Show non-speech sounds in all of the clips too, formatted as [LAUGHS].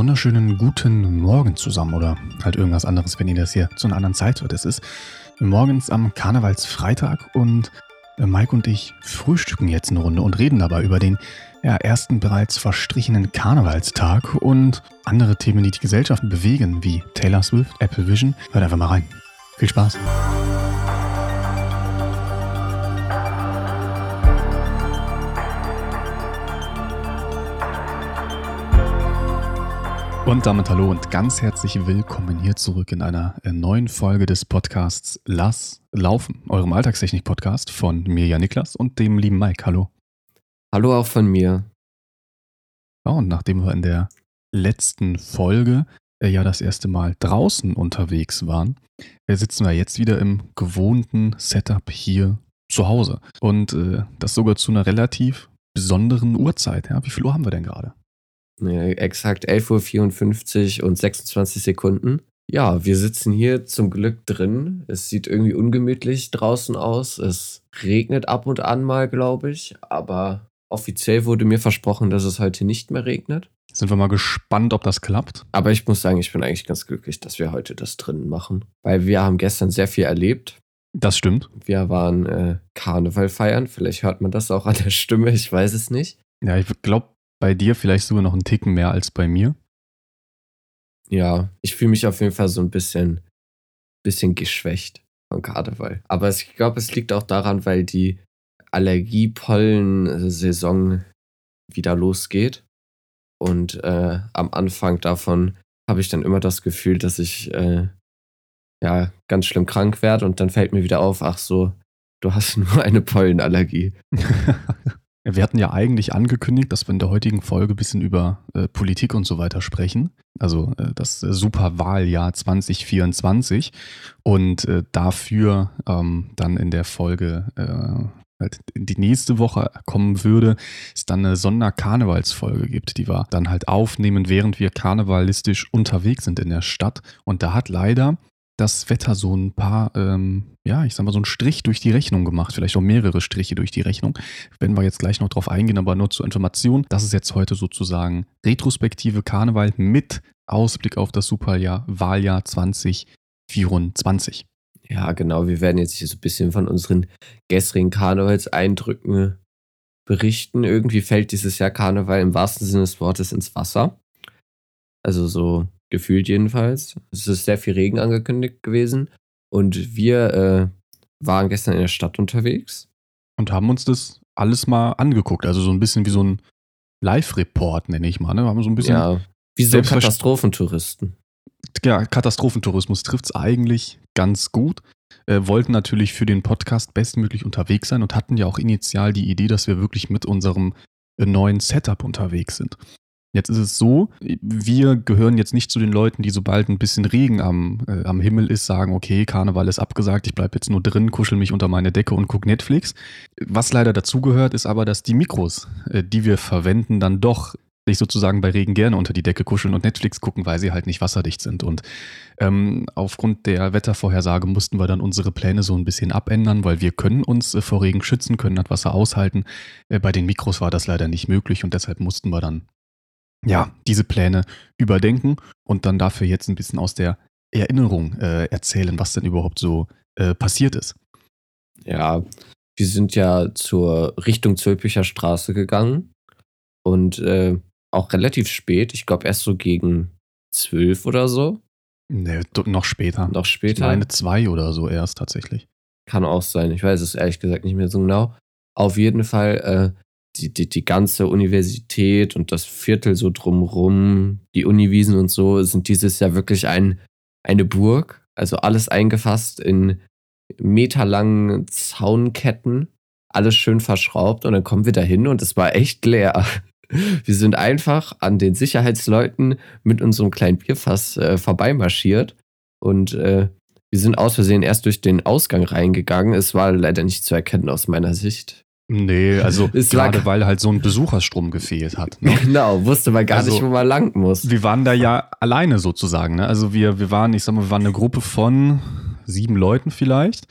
wunderschönen guten Morgen zusammen oder halt irgendwas anderes, wenn ihr das hier zu einer anderen Zeit hört. Es ist morgens am Karnevalsfreitag und äh, Mike und ich frühstücken jetzt eine Runde und reden dabei über den ja, ersten bereits verstrichenen Karnevalstag und andere Themen, die die Gesellschaft bewegen, wie Taylor Swift, Apple Vision. Hört einfach mal rein. Viel Spaß. Und damit hallo und ganz herzlich willkommen hier zurück in einer äh, neuen Folge des Podcasts Lass laufen, eurem Alltagstechnik-Podcast von mir, ja Niklas, und dem lieben Mike. Hallo. Hallo auch von mir. Ja, und nachdem wir in der letzten Folge äh, ja das erste Mal draußen unterwegs waren, äh, sitzen wir jetzt wieder im gewohnten Setup hier zu Hause. Und äh, das sogar zu einer relativ besonderen Uhrzeit. Ja? Wie viel Uhr haben wir denn gerade? Ja, exakt 11.54 Uhr und 26 Sekunden. Ja, wir sitzen hier zum Glück drin. Es sieht irgendwie ungemütlich draußen aus. Es regnet ab und an mal, glaube ich. Aber offiziell wurde mir versprochen, dass es heute nicht mehr regnet. Sind wir mal gespannt, ob das klappt. Aber ich muss sagen, ich bin eigentlich ganz glücklich, dass wir heute das drinnen machen. Weil wir haben gestern sehr viel erlebt. Das stimmt. Wir waren äh, Karneval feiern. Vielleicht hört man das auch an der Stimme, ich weiß es nicht. Ja, ich glaube, bei dir vielleicht sogar noch einen Ticken mehr als bei mir. Ja, ich fühle mich auf jeden Fall so ein bisschen, bisschen geschwächt von Karneval. Aber ich glaube, es liegt auch daran, weil die Allergiepollen-Saison wieder losgeht. Und äh, am Anfang davon habe ich dann immer das Gefühl, dass ich äh, ja ganz schlimm krank werde und dann fällt mir wieder auf, ach so, du hast [LAUGHS] nur eine Pollenallergie. [LAUGHS] Wir hatten ja eigentlich angekündigt, dass wir in der heutigen Folge ein bisschen über äh, Politik und so weiter sprechen. Also äh, das Superwahljahr 2024. Und äh, dafür ähm, dann in der Folge äh, halt die nächste Woche kommen würde, es dann eine Sonderkarnevalsfolge gibt, die wir dann halt aufnehmen, während wir karnevalistisch unterwegs sind in der Stadt. Und da hat leider das Wetter so ein paar, ähm, ja, ich sag mal, so einen Strich durch die Rechnung gemacht, vielleicht auch mehrere Striche durch die Rechnung. Werden wir jetzt gleich noch drauf eingehen, aber nur zur Information. Das ist jetzt heute sozusagen retrospektive Karneval mit Ausblick auf das Superjahr, Wahljahr 2024. Ja, genau. Wir werden jetzt hier so ein bisschen von unseren gestrigen Karnevalseindrücken berichten. Irgendwie fällt dieses Jahr Karneval im wahrsten Sinne des Wortes ins Wasser. Also so gefühlt jedenfalls. Es ist sehr viel Regen angekündigt gewesen und wir äh, waren gestern in der Stadt unterwegs. Und haben uns das alles mal angeguckt. Also so ein bisschen wie so ein Live-Report, nenne ich mal. Ne? Wir haben so ein bisschen. Ja, wie so Katastrophentouristen. Ja, Katastrophentourismus trifft es eigentlich ganz gut. Äh, wollten natürlich für den Podcast bestmöglich unterwegs sein und hatten ja auch initial die Idee, dass wir wirklich mit unserem äh, neuen Setup unterwegs sind. Jetzt ist es so, wir gehören jetzt nicht zu den Leuten, die sobald ein bisschen Regen am, äh, am Himmel ist, sagen, okay, Karneval ist abgesagt, ich bleibe jetzt nur drin, kuschel mich unter meine Decke und gucke Netflix. Was leider dazugehört, ist aber, dass die Mikros, äh, die wir verwenden, dann doch sich sozusagen bei Regen gerne unter die Decke kuscheln und Netflix gucken, weil sie halt nicht wasserdicht sind. Und ähm, aufgrund der Wettervorhersage mussten wir dann unsere Pläne so ein bisschen abändern, weil wir können uns äh, vor Regen schützen, können das Wasser aushalten. Äh, bei den Mikros war das leider nicht möglich und deshalb mussten wir dann ja, diese Pläne überdenken und dann dafür jetzt ein bisschen aus der Erinnerung äh, erzählen, was denn überhaupt so äh, passiert ist. Ja, wir sind ja zur Richtung Zülpicher Straße gegangen und äh, auch relativ spät, ich glaube erst so gegen zwölf oder so. Nee, noch später. Noch später. Eine zwei oder so erst tatsächlich. Kann auch sein, ich weiß es ehrlich gesagt nicht mehr so genau. Auf jeden Fall äh, die, die, die ganze Universität und das Viertel so drumrum, die Uniwiesen und so, sind dieses Jahr wirklich ein, eine Burg. Also alles eingefasst in meterlangen Zaunketten, alles schön verschraubt und dann kommen wir da hin und es war echt leer. [LAUGHS] Wir sind einfach an den Sicherheitsleuten mit unserem kleinen Bierfass äh, vorbeimarschiert und äh, wir sind aus Versehen erst durch den Ausgang reingegangen. Es war leider nicht zu erkennen aus meiner Sicht. Nee, also es gerade weil halt so ein Besucherstrom gefehlt hat. Ne? Genau, wusste man gar also, nicht, wo man lang muss. Wir waren da ja alleine sozusagen. Ne? Also wir, wir waren, ich sag mal, wir waren eine Gruppe von sieben Leuten vielleicht.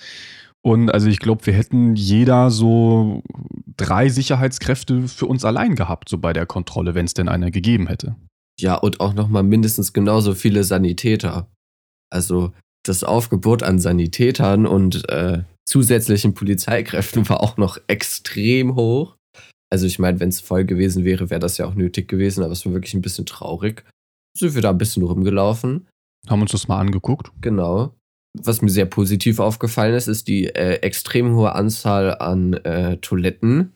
Und also ich glaube, wir hätten jeder so drei Sicherheitskräfte für uns allein gehabt, so bei der Kontrolle, wenn es denn einer gegeben hätte. Ja, und auch nochmal mindestens genauso viele Sanitäter. Also das Aufgebot an Sanitätern und äh, zusätzlichen Polizeikräften war auch noch extrem hoch. Also ich meine, wenn es voll gewesen wäre, wäre das ja auch nötig gewesen, aber es war wirklich ein bisschen traurig. Sind wir da ein bisschen rumgelaufen. Haben uns das mal angeguckt. Genau. Was mir sehr positiv aufgefallen ist, ist die äh, extrem hohe Anzahl an äh, Toiletten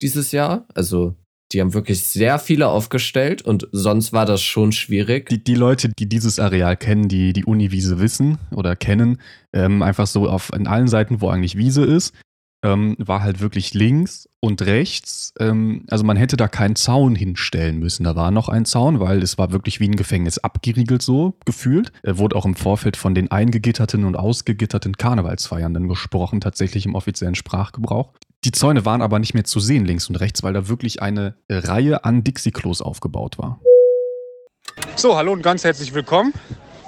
dieses Jahr. Also die haben wirklich sehr viele aufgestellt und sonst war das schon schwierig. Die, die Leute, die dieses Areal kennen, die die Uniwiese wissen oder kennen, ähm, einfach so auf in allen Seiten, wo eigentlich Wiese ist, ähm, war halt wirklich links und rechts. Ähm, also man hätte da keinen Zaun hinstellen müssen. Da war noch ein Zaun, weil es war wirklich wie ein Gefängnis abgeriegelt so gefühlt. Er wurde auch im Vorfeld von den eingegitterten und ausgegitterten Karnevalsfeiern dann gesprochen, tatsächlich im offiziellen Sprachgebrauch. Die Zäune waren aber nicht mehr zu sehen links und rechts, weil da wirklich eine Reihe an Dixie-Klos aufgebaut war. So, hallo und ganz herzlich willkommen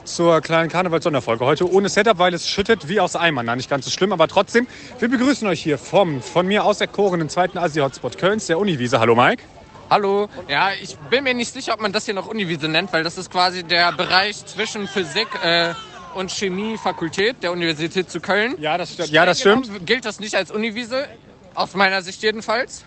zur kleinen Karnevals-Sonderfolge. Heute ohne Setup, weil es schüttet wie aus Eimern. Na, nicht ganz so schlimm, aber trotzdem. Wir begrüßen euch hier vom von mir auserkorenen zweiten Asi-Hotspot Kölns, der Uniwiese. Hallo Mike. Hallo. Ja, ich bin mir nicht sicher, ob man das hier noch Uniwiese nennt, weil das ist quasi der Bereich zwischen Physik äh, und Chemiefakultät der Universität zu Köln. Ja, das stimmt. Ja, das stimmt. Gilt das nicht als Uniwiese, aus meiner Sicht jedenfalls.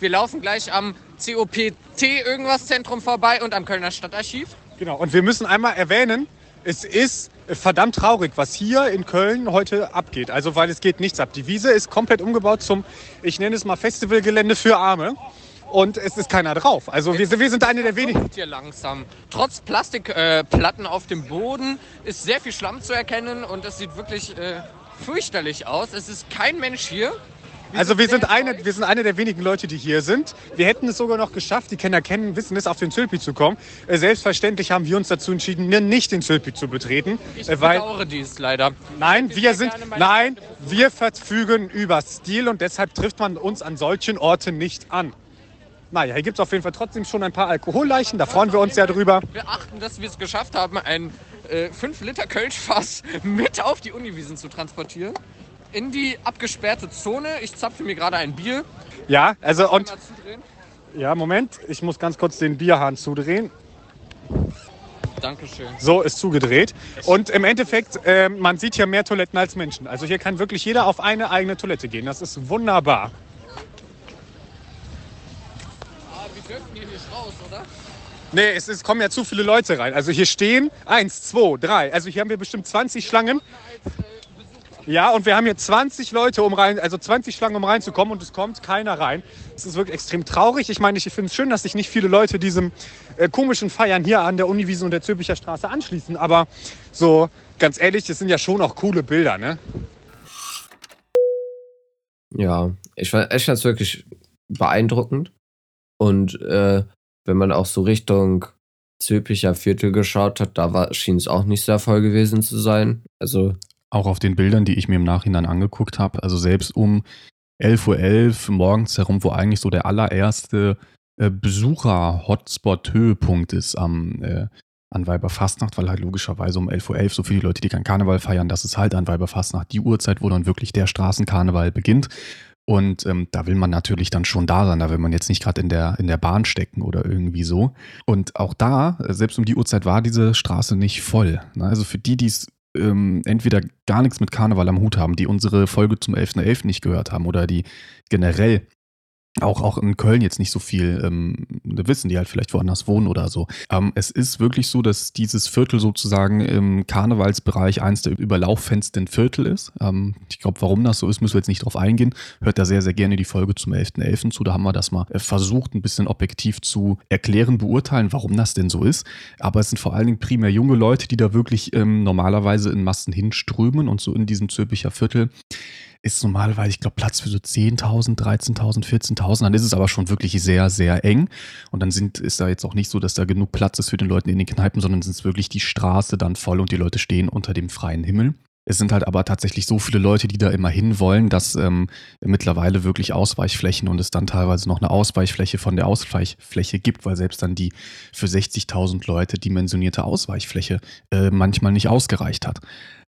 Wir laufen gleich am COPT irgendwas Zentrum vorbei und am Kölner Stadtarchiv. Genau, und wir müssen einmal erwähnen, es ist verdammt traurig, was hier in Köln heute abgeht. Also, weil es geht nichts ab. Die Wiese ist komplett umgebaut zum, ich nenne es mal Festivalgelände für Arme. Und es ist keiner drauf. Also wir, wir sind eine der wenigen. Hier langsam. Trotz Plastikplatten äh, auf dem Boden ist sehr viel Schlamm zu erkennen und es sieht wirklich äh, fürchterlich aus. Es ist kein Mensch hier. Also wir sind, eine, wir sind eine der wenigen Leute, die hier sind. Wir hätten es sogar noch geschafft, die Kenner kennen, wissen es, auf den Zülpi zu kommen. Äh, selbstverständlich haben wir uns dazu entschieden, nicht den Zülpi zu betreten. Ich äh, weil, bedauere dies leider. Nein, wir sind, nein, wir verfügen über Stil und deshalb trifft man uns an solchen Orten nicht an. Naja, hier gibt es auf jeden Fall trotzdem schon ein paar Alkoholleichen, da freuen wir uns ja drüber. Wir achten, dass wir es geschafft haben, ein 5 äh, [LAUGHS] mit auf die Uniwiesen zu transportieren in die abgesperrte Zone. Ich zapfe mir gerade ein Bier. Ja, also und. Ja, Moment, ich muss ganz kurz den Bierhahn zudrehen. Dankeschön. So ist zugedreht. Und im Endeffekt, äh, man sieht hier mehr Toiletten als Menschen. Also hier kann wirklich jeder auf eine eigene Toilette gehen. Das ist wunderbar. Ah, wir dürfen hier nicht raus, oder? Nee, es, es kommen ja zu viele Leute rein. Also hier stehen eins, zwei, drei. Also hier haben wir bestimmt 20 Schlangen. Ja, und wir haben hier 20 Leute, um rein, also 20 Schlangen, um reinzukommen und es kommt keiner rein. Das ist wirklich extrem traurig. Ich meine, ich finde es schön, dass sich nicht viele Leute diesem äh, komischen Feiern hier an der Uniwiese und der Zülpicher Straße anschließen. Aber so, ganz ehrlich, das sind ja schon auch coole Bilder, ne? Ja, ich fand es wirklich beeindruckend. Und äh, wenn man auch so Richtung Zülpicher Viertel geschaut hat, da schien es auch nicht sehr voll gewesen zu sein. Also auch auf den Bildern, die ich mir im Nachhinein angeguckt habe, also selbst um 11.11 Uhr morgens herum, wo eigentlich so der allererste äh, Besucher-Hotspot-Höhepunkt ist am, äh, an Weiberfastnacht, weil halt logischerweise um 11.11 Uhr so viele Leute, die kein Karneval feiern, das ist halt an Weiberfastnacht die Uhrzeit, wo dann wirklich der Straßenkarneval beginnt. Und ähm, da will man natürlich dann schon da sein, da will man jetzt nicht gerade in der, in der Bahn stecken oder irgendwie so. Und auch da, selbst um die Uhrzeit war diese Straße nicht voll. Ne? Also für die, die es ähm, entweder gar nichts mit Karneval am Hut haben, die unsere Folge zum 11.11. .11. nicht gehört haben oder die generell auch, auch in Köln jetzt nicht so viel ähm, wissen, die halt vielleicht woanders wohnen oder so. Ähm, es ist wirklich so, dass dieses Viertel sozusagen im Karnevalsbereich eins der überlauffensten Viertel ist. Ähm, ich glaube, warum das so ist, müssen wir jetzt nicht drauf eingehen. Hört da sehr, sehr gerne die Folge zum 11.11. .11. zu. Da haben wir das mal äh, versucht, ein bisschen objektiv zu erklären, beurteilen, warum das denn so ist. Aber es sind vor allen Dingen primär junge Leute, die da wirklich ähm, normalerweise in Massen hinströmen und so in diesem Zülpicher Viertel ist normalerweise, ich glaube, Platz für so 10.000, 13.000, 14.000. Dann ist es aber schon wirklich sehr, sehr eng. Und dann sind, ist da jetzt auch nicht so, dass da genug Platz ist für den Leuten in den Kneipen, sondern es ist wirklich die Straße dann voll und die Leute stehen unter dem freien Himmel. Es sind halt aber tatsächlich so viele Leute, die da immer hin wollen, dass ähm, mittlerweile wirklich Ausweichflächen und es dann teilweise noch eine Ausweichfläche von der Ausweichfläche gibt, weil selbst dann die für 60.000 Leute dimensionierte Ausweichfläche äh, manchmal nicht ausgereicht hat.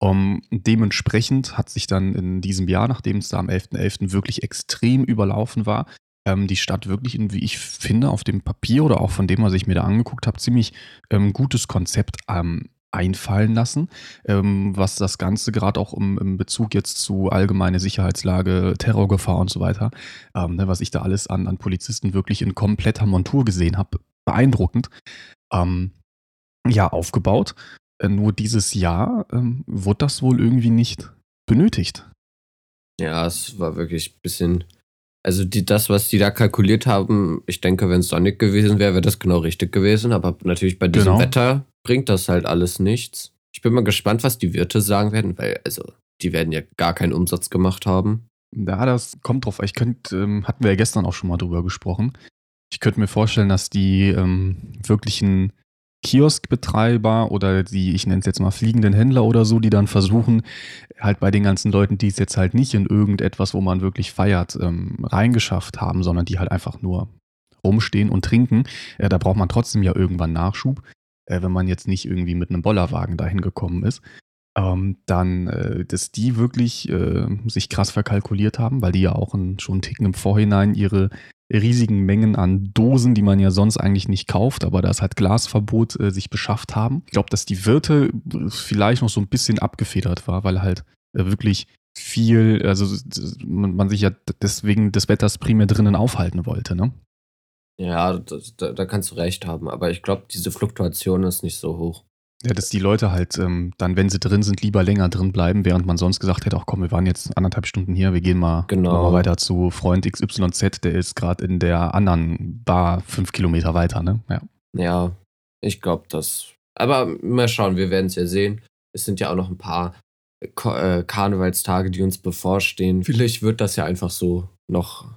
Um, dementsprechend hat sich dann in diesem Jahr, nachdem es da am 11.11. .11. wirklich extrem überlaufen war, ähm, die Stadt wirklich, in, wie ich finde, auf dem Papier oder auch von dem, was ich mir da angeguckt habe, ziemlich ähm, gutes Konzept ähm, einfallen lassen, ähm, was das Ganze gerade auch im, im, Bezug jetzt zu allgemeine Sicherheitslage, Terrorgefahr und so weiter, ähm, ne, was ich da alles an, an Polizisten wirklich in kompletter Montur gesehen habe, beeindruckend, ähm, ja, aufgebaut. Äh, nur dieses Jahr ähm, wurde das wohl irgendwie nicht benötigt. Ja, es war wirklich ein bisschen. Also die, das, was die da kalkuliert haben, ich denke, wenn es sonnig gewesen wäre, wäre das genau richtig gewesen. Aber natürlich bei diesem genau. Wetter bringt das halt alles nichts. Ich bin mal gespannt, was die Wirte sagen werden, weil, also, die werden ja gar keinen Umsatz gemacht haben. Ja, das kommt drauf. Ich könnte, ähm, hatten wir ja gestern auch schon mal drüber gesprochen. Ich könnte mir vorstellen, dass die ähm, wirklichen Kioskbetreiber oder die, ich nenne es jetzt mal fliegenden Händler oder so, die dann versuchen, halt bei den ganzen Leuten, die es jetzt halt nicht in irgendetwas, wo man wirklich feiert, ähm, reingeschafft haben, sondern die halt einfach nur rumstehen und trinken, äh, da braucht man trotzdem ja irgendwann Nachschub, äh, wenn man jetzt nicht irgendwie mit einem Bollerwagen dahin gekommen ist. Ähm, dann, äh, dass die wirklich äh, sich krass verkalkuliert haben, weil die ja auch in, schon einen Ticken im Vorhinein ihre riesigen Mengen an Dosen, die man ja sonst eigentlich nicht kauft, aber da ist halt Glasverbot, äh, sich beschafft haben. Ich glaube, dass die Wirte vielleicht noch so ein bisschen abgefedert war, weil halt äh, wirklich viel, also man, man, sich ja deswegen des Wetters primär drinnen aufhalten wollte, ne? Ja, da, da kannst du recht haben, aber ich glaube, diese Fluktuation ist nicht so hoch. Ja, dass die Leute halt ähm, dann, wenn sie drin sind, lieber länger drin bleiben, während man sonst gesagt hätte, ach komm, wir waren jetzt anderthalb Stunden hier, wir gehen mal, genau. mal weiter zu Freund XYZ, der ist gerade in der anderen Bar fünf Kilometer weiter, ne? Ja, ja ich glaube das. Aber mal schauen, wir werden es ja sehen. Es sind ja auch noch ein paar äh, Karnevalstage, die uns bevorstehen. Vielleicht wird das ja einfach so noch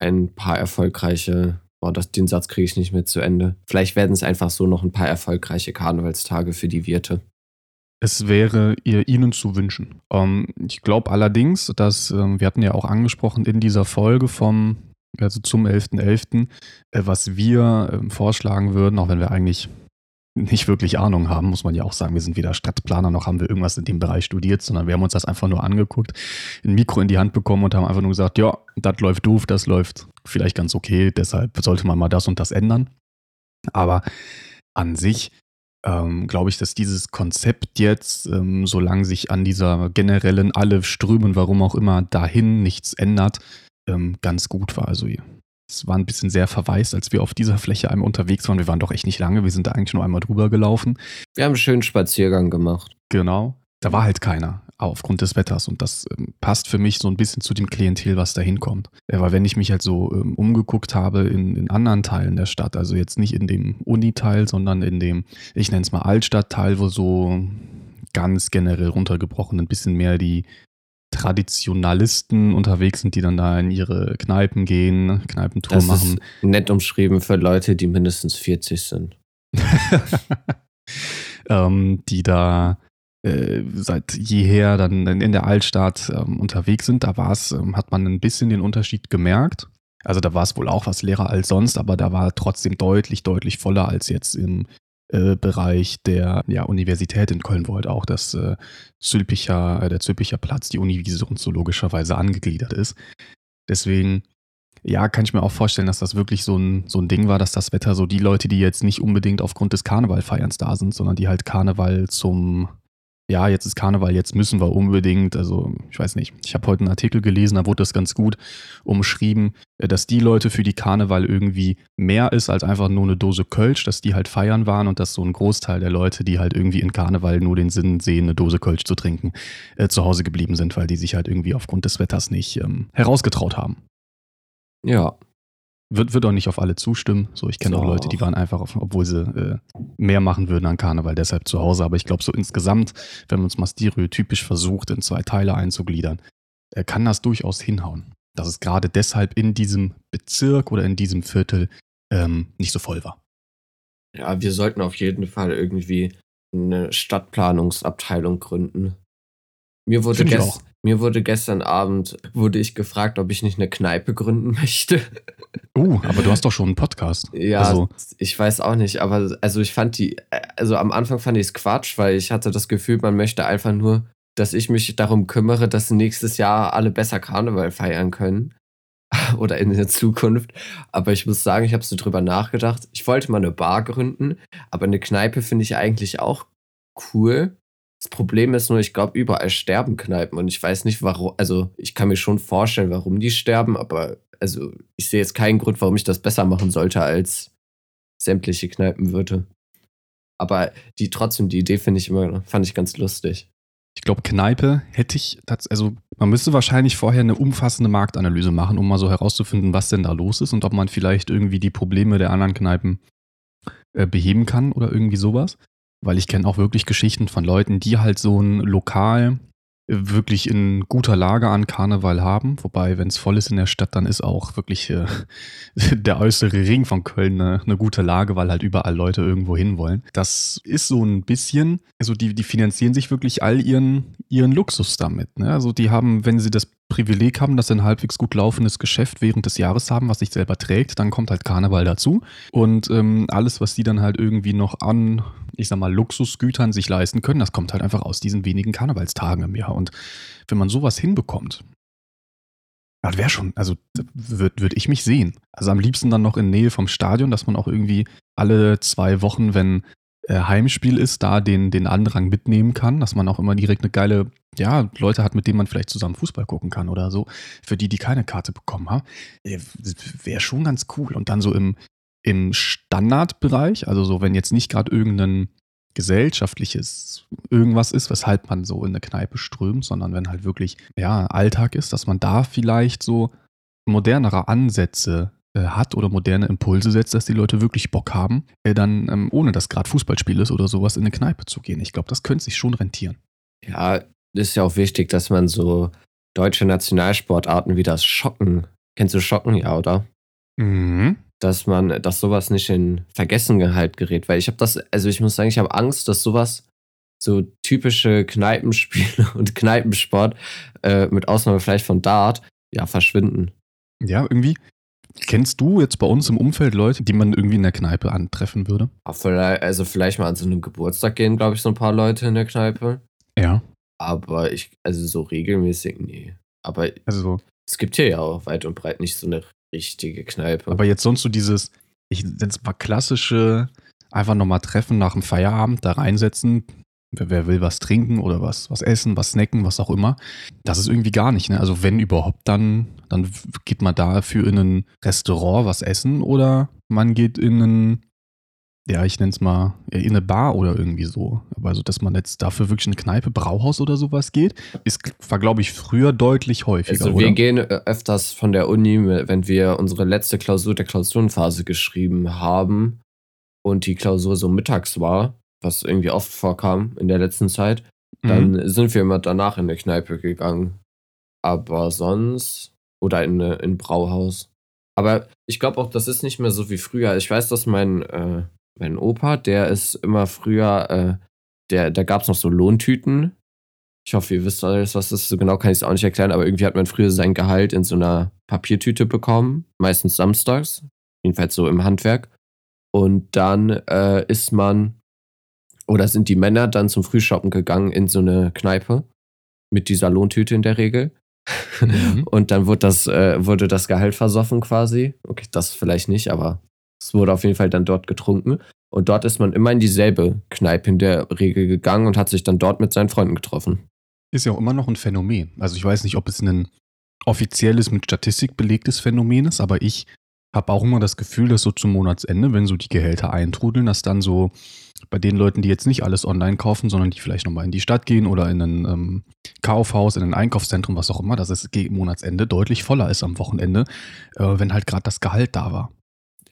ein paar erfolgreiche Boah, das, den Satz kriege ich nicht mehr zu Ende. Vielleicht werden es einfach so noch ein paar erfolgreiche Karnevalstage für die Wirte. Es wäre ihr ihnen zu wünschen. Ähm, ich glaube allerdings, dass, ähm, wir hatten ja auch angesprochen in dieser Folge vom, also zum 11.11., .11., äh, was wir äh, vorschlagen würden, auch wenn wir eigentlich nicht wirklich Ahnung haben, muss man ja auch sagen, wir sind weder Stadtplaner noch haben wir irgendwas in dem Bereich studiert, sondern wir haben uns das einfach nur angeguckt, ein Mikro in die Hand bekommen und haben einfach nur gesagt, ja, das läuft doof, das läuft vielleicht ganz okay, deshalb sollte man mal das und das ändern. Aber an sich ähm, glaube ich, dass dieses Konzept jetzt, ähm, solange sich an dieser generellen alle strömen, warum auch immer, dahin nichts ändert, ähm, ganz gut war. Also es war ein bisschen sehr verwaist, als wir auf dieser Fläche einmal unterwegs waren. Wir waren doch echt nicht lange, wir sind da eigentlich nur einmal drüber gelaufen. Wir haben einen schönen Spaziergang gemacht. Genau. Da war halt keiner, aufgrund des Wetters. Und das ähm, passt für mich so ein bisschen zu dem Klientel, was da hinkommt. Ja, weil wenn ich mich halt so ähm, umgeguckt habe in, in anderen Teilen der Stadt, also jetzt nicht in dem Uni-Teil, sondern in dem, ich nenne es mal Altstadtteil, wo so ganz generell runtergebrochen ein bisschen mehr die Traditionalisten unterwegs sind, die dann da in ihre Kneipen gehen, Kneipentour das machen. Ist nett umschrieben für Leute, die mindestens 40 sind. [LAUGHS] ähm, die da äh, seit jeher dann in der Altstadt ähm, unterwegs sind. Da war es, ähm, hat man ein bisschen den Unterschied gemerkt. Also da war es wohl auch was leerer als sonst, aber da war trotzdem deutlich, deutlich voller als jetzt im äh, Bereich der ja, Universität in Köln, wo halt auch das äh, Zülpicher, äh, der Zülpicher Platz, die Uniwiese und so logischerweise angegliedert ist. Deswegen, ja, kann ich mir auch vorstellen, dass das wirklich so ein, so ein Ding war, dass das Wetter so die Leute, die jetzt nicht unbedingt aufgrund des Karnevalfeierns da sind, sondern die halt Karneval zum ja, jetzt ist Karneval, jetzt müssen wir unbedingt, also ich weiß nicht, ich habe heute einen Artikel gelesen, da wurde das ganz gut umschrieben, äh, dass die Leute für die Karneval irgendwie mehr ist als einfach nur eine Dose Kölsch, dass die halt feiern waren und dass so ein Großteil der Leute, die halt irgendwie in Karneval nur den Sinn sehen, eine Dose Kölsch zu trinken, äh, zu Hause geblieben sind, weil die sich halt irgendwie aufgrund des Wetters nicht ähm, herausgetraut haben. Ja, wird, wird auch nicht auf alle zustimmen. So, ich kenne so. auch Leute, die waren einfach, auf, obwohl sie äh, mehr machen würden an Karneval, deshalb zu Hause. Aber ich glaube, so insgesamt, wenn man uns mal stereotypisch versucht, in zwei Teile einzugliedern, äh, kann das durchaus hinhauen. Dass es gerade deshalb in diesem Bezirk oder in diesem Viertel ähm, nicht so voll war. Ja, wir sollten auf jeden Fall irgendwie eine Stadtplanungsabteilung gründen. Mir wurde, gest mir wurde gestern Abend wurde ich gefragt, ob ich nicht eine Kneipe gründen möchte. Uh, aber du hast doch schon einen Podcast. Ja, also. ich weiß auch nicht, aber also ich fand die, also am Anfang fand ich es Quatsch, weil ich hatte das Gefühl, man möchte einfach nur, dass ich mich darum kümmere, dass nächstes Jahr alle besser Karneval feiern können. [LAUGHS] oder in der Zukunft. Aber ich muss sagen, ich habe so drüber nachgedacht. Ich wollte mal eine Bar gründen, aber eine Kneipe finde ich eigentlich auch cool. Das Problem ist nur, ich glaube, überall sterben Kneipen und ich weiß nicht, warum. Also, ich kann mir schon vorstellen, warum die sterben, aber also, ich sehe jetzt keinen Grund, warum ich das besser machen sollte als sämtliche Kneipenwirte. Aber die trotzdem, die Idee finde ich immer, fand ich ganz lustig. Ich glaube, Kneipe hätte ich, also man müsste wahrscheinlich vorher eine umfassende Marktanalyse machen, um mal so herauszufinden, was denn da los ist und ob man vielleicht irgendwie die Probleme der anderen Kneipen äh, beheben kann oder irgendwie sowas. Weil ich kenne auch wirklich Geschichten von Leuten, die halt so ein Lokal wirklich in guter Lage an Karneval haben. Wobei, wenn es voll ist in der Stadt, dann ist auch wirklich äh, [LAUGHS] der äußere Ring von Köln eine, eine, gute Lage, weil halt überall Leute irgendwo hin wollen. Das ist so ein bisschen, also die, die finanzieren sich wirklich all ihren, ihren Luxus damit. Ne? Also die haben, wenn sie das Privileg haben, dass sie ein halbwegs gut laufendes Geschäft während des Jahres haben, was sich selber trägt, dann kommt halt Karneval dazu. Und ähm, alles, was die dann halt irgendwie noch an, ich sag mal, Luxusgütern sich leisten können, das kommt halt einfach aus diesen wenigen Karnevalstagen im Jahr. Und wenn man sowas hinbekommt, das wäre schon, also würde würd ich mich sehen. Also am liebsten dann noch in Nähe vom Stadion, dass man auch irgendwie alle zwei Wochen, wenn Heimspiel ist, da den, den Andrang mitnehmen kann, dass man auch immer direkt eine geile, ja, Leute hat, mit denen man vielleicht zusammen Fußball gucken kann oder so, für die, die keine Karte bekommen haben, äh, wäre schon ganz cool. Und dann so im, im Standardbereich, also so, wenn jetzt nicht gerade irgendein gesellschaftliches irgendwas ist, weshalb man so in eine Kneipe strömt, sondern wenn halt wirklich, ja, Alltag ist, dass man da vielleicht so modernere Ansätze äh, hat oder moderne Impulse setzt, dass die Leute wirklich Bock haben, äh, dann, ähm, ohne dass gerade Fußballspiel ist oder sowas, in eine Kneipe zu gehen. Ich glaube, das könnte sich schon rentieren. Ja, ist ja auch wichtig, dass man so deutsche Nationalsportarten wie das Schocken, kennst du Schocken, ja, oder? Mhm. Dass man, dass sowas nicht in Vergessenheit gerät, weil ich habe das, also ich muss sagen, ich habe Angst, dass sowas so typische Kneipenspiele [LAUGHS] und Kneipensport, äh, mit Ausnahme vielleicht von Dart, ja, verschwinden. Ja, irgendwie, Kennst du jetzt bei uns im Umfeld Leute, die man irgendwie in der Kneipe antreffen würde? Also vielleicht mal an so einem Geburtstag gehen, glaube ich, so ein paar Leute in der Kneipe. Ja. Aber ich, also so regelmäßig, nee. Aber also, es gibt hier ja auch weit und breit nicht so eine richtige Kneipe. Aber jetzt sonst so dieses, ich nenne es mal klassische, einfach nochmal treffen nach dem Feierabend, da reinsetzen, Wer, wer, will was trinken oder was, was essen, was snacken, was auch immer. Das ist irgendwie gar nicht. Ne? Also wenn überhaupt, dann, dann geht man dafür in ein Restaurant was essen oder man geht in ein, ja, ich nenne es mal, in eine Bar oder irgendwie so. Aber also, dass man jetzt dafür wirklich in eine Kneipe, Brauhaus oder sowas geht, ist, war, glaube ich, früher deutlich häufiger. Also wir oder? gehen öfters von der Uni, wenn wir unsere letzte Klausur der Klausurenphase geschrieben haben und die Klausur so mittags war, was irgendwie oft vorkam in der letzten Zeit, dann mhm. sind wir immer danach in eine Kneipe gegangen. Aber sonst, oder in ein Brauhaus. Aber ich glaube auch, das ist nicht mehr so wie früher. Ich weiß, dass mein, äh, mein Opa, der ist immer früher, äh, der, da gab es noch so Lohntüten. Ich hoffe, ihr wisst alles, was das ist. So genau kann ich es auch nicht erklären, aber irgendwie hat man früher sein Gehalt in so einer Papiertüte bekommen, meistens samstags, jedenfalls so im Handwerk. Und dann äh, ist man oder sind die Männer dann zum Frühshoppen gegangen in so eine Kneipe mit dieser Lohntüte in der Regel. Mhm. [LAUGHS] Und dann wurde das, äh, wurde das Gehalt versoffen quasi. Okay, das vielleicht nicht, aber es wurde auf jeden Fall dann dort getrunken. Und dort ist man immer in dieselbe Kneipe in der Regel gegangen und hat sich dann dort mit seinen Freunden getroffen. Ist ja auch immer noch ein Phänomen. Also ich weiß nicht, ob es ein offizielles, mit Statistik belegtes Phänomen ist, aber ich habe auch immer das Gefühl, dass so zum Monatsende, wenn so die Gehälter eintrudeln, dass dann so bei den Leuten, die jetzt nicht alles online kaufen, sondern die vielleicht nochmal in die Stadt gehen oder in ein ähm, Kaufhaus, in ein Einkaufszentrum, was auch immer, dass es gegen Monatsende deutlich voller ist am Wochenende, äh, wenn halt gerade das Gehalt da war.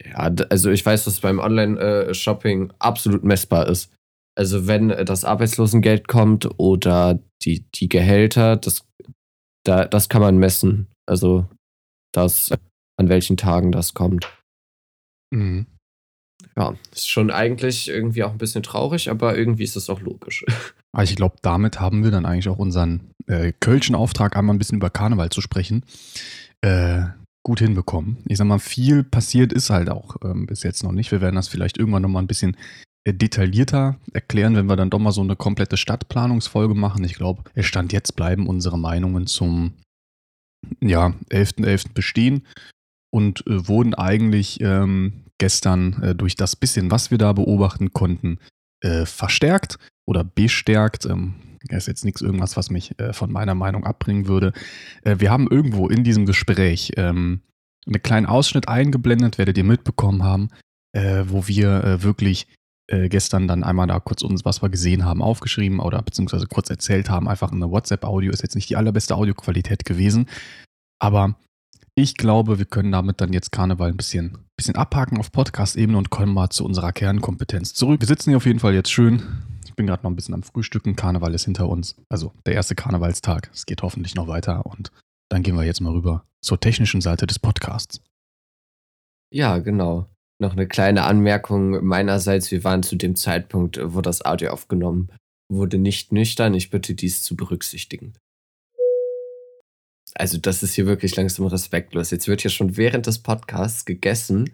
Ja, also ich weiß, dass beim Online-Shopping absolut messbar ist. Also wenn das Arbeitslosengeld kommt oder die, die Gehälter, das, da, das kann man messen. Also das, an welchen Tagen das kommt. Mhm ja, ist schon eigentlich irgendwie auch ein bisschen traurig, aber irgendwie ist das auch logisch. [LAUGHS] Aber ich glaube, damit haben wir dann eigentlich auch unseren äh, Kölschen Auftrag, einmal ein bisschen über Karneval zu sprechen, äh, gut hinbekommen. Ich sag mal, viel passiert ist halt auch ähm, bis jetzt noch nicht. Wir werden das vielleicht irgendwann nochmal ein bisschen äh, detaillierter erklären, wenn wir dann doch mal so eine komplette Stadtplanungsfolge machen. Ich glaube, es stand jetzt bleiben unsere Meinungen zum ja, 11.11. bestehen und äh, wurden eigentlich ähm, gestern äh, durch das bisschen, was wir da beobachten konnten, äh, verstärkt oder bestärkt. Ähm, ist jetzt nichts irgendwas, was mich äh, von meiner Meinung abbringen würde. Äh, wir haben irgendwo in diesem Gespräch ähm, einen kleinen Ausschnitt eingeblendet, werdet ihr mitbekommen haben, äh, wo wir äh, wirklich gestern dann einmal da kurz uns, was wir gesehen haben, aufgeschrieben oder beziehungsweise kurz erzählt haben. Einfach eine WhatsApp-Audio ist jetzt nicht die allerbeste Audioqualität gewesen. Aber ich glaube, wir können damit dann jetzt Karneval ein bisschen, bisschen abhaken auf Podcast-Ebene und kommen mal zu unserer Kernkompetenz zurück. Wir sitzen hier auf jeden Fall jetzt schön. Ich bin gerade noch ein bisschen am Frühstücken. Karneval ist hinter uns. Also der erste Karnevalstag. Es geht hoffentlich noch weiter und dann gehen wir jetzt mal rüber zur technischen Seite des Podcasts. Ja, genau. Noch eine kleine Anmerkung meinerseits. Wir waren zu dem Zeitpunkt, wo das Audio aufgenommen wurde, nicht nüchtern. Ich bitte dies zu berücksichtigen. Also, das ist hier wirklich langsam respektlos. Jetzt wird hier schon während des Podcasts gegessen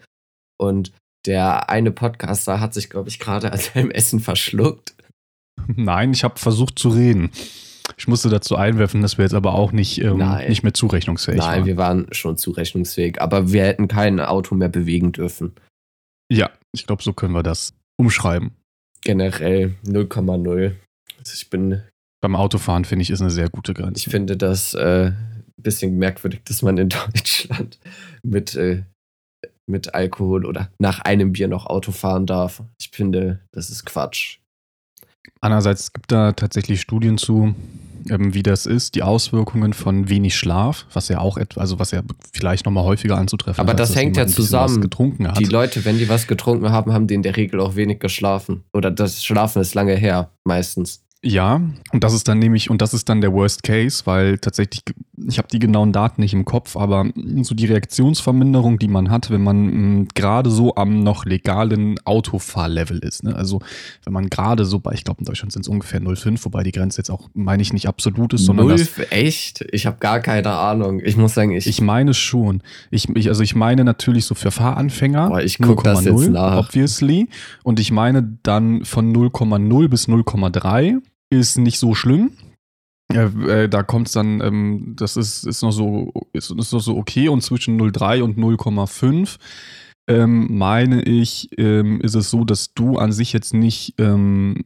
und der eine Podcaster hat sich, glaube ich, gerade an seinem Essen verschluckt. [LAUGHS] Nein, ich habe versucht zu reden. Ich musste dazu einwerfen, dass wir jetzt aber auch nicht, ähm, Nein. nicht mehr zurechnungsfähig Nein, waren. wir waren schon zurechnungsfähig, aber wir hätten kein Auto mehr bewegen dürfen. Ja, ich glaube, so können wir das umschreiben. Generell 0,0. Also ich bin, Beim Autofahren finde ich, ist eine sehr gute Grenze. ich finde das äh, bisschen merkwürdig, dass man in [LAUGHS] Deutschland mit, äh, mit Alkohol oder nach einem Bier noch Auto fahren darf. Ich finde, das ist Quatsch. Andererseits gibt da tatsächlich Studien zu, ähm, wie das ist, die Auswirkungen von wenig Schlaf, was ja auch etwa, also was ja vielleicht nochmal häufiger anzutreffen Aber hat, das hängt ja zusammen. Die Leute, wenn die was getrunken haben, haben die in der Regel auch wenig geschlafen. Oder das Schlafen ist lange her, meistens. Ja, und das ist dann nämlich, und das ist dann der Worst Case, weil tatsächlich, ich habe die genauen Daten nicht im Kopf, aber so die Reaktionsverminderung, die man hat, wenn man mh, gerade so am noch legalen Autofahrlevel ist. Ne? Also wenn man gerade so bei, ich glaube in Deutschland sind es ungefähr 0,5, wobei die Grenze jetzt auch, meine ich, nicht absolut ist, sondern Null, das, echt? Ich habe gar keine Ahnung. Ich muss sagen, ich, ich meine schon. Ich, ich, also ich meine natürlich so für Fahranfänger. Boah, ich guck das jetzt 0,0, nach. Obviously. Und ich meine dann von 0,0 bis 0,3 ist nicht so schlimm. Äh, äh, da kommt es dann, ähm, das ist, ist, noch so, ist, ist noch so okay. Und zwischen 0,3 und 0,5 ähm, meine ich, ähm, ist es so, dass du an sich jetzt nicht, ähm,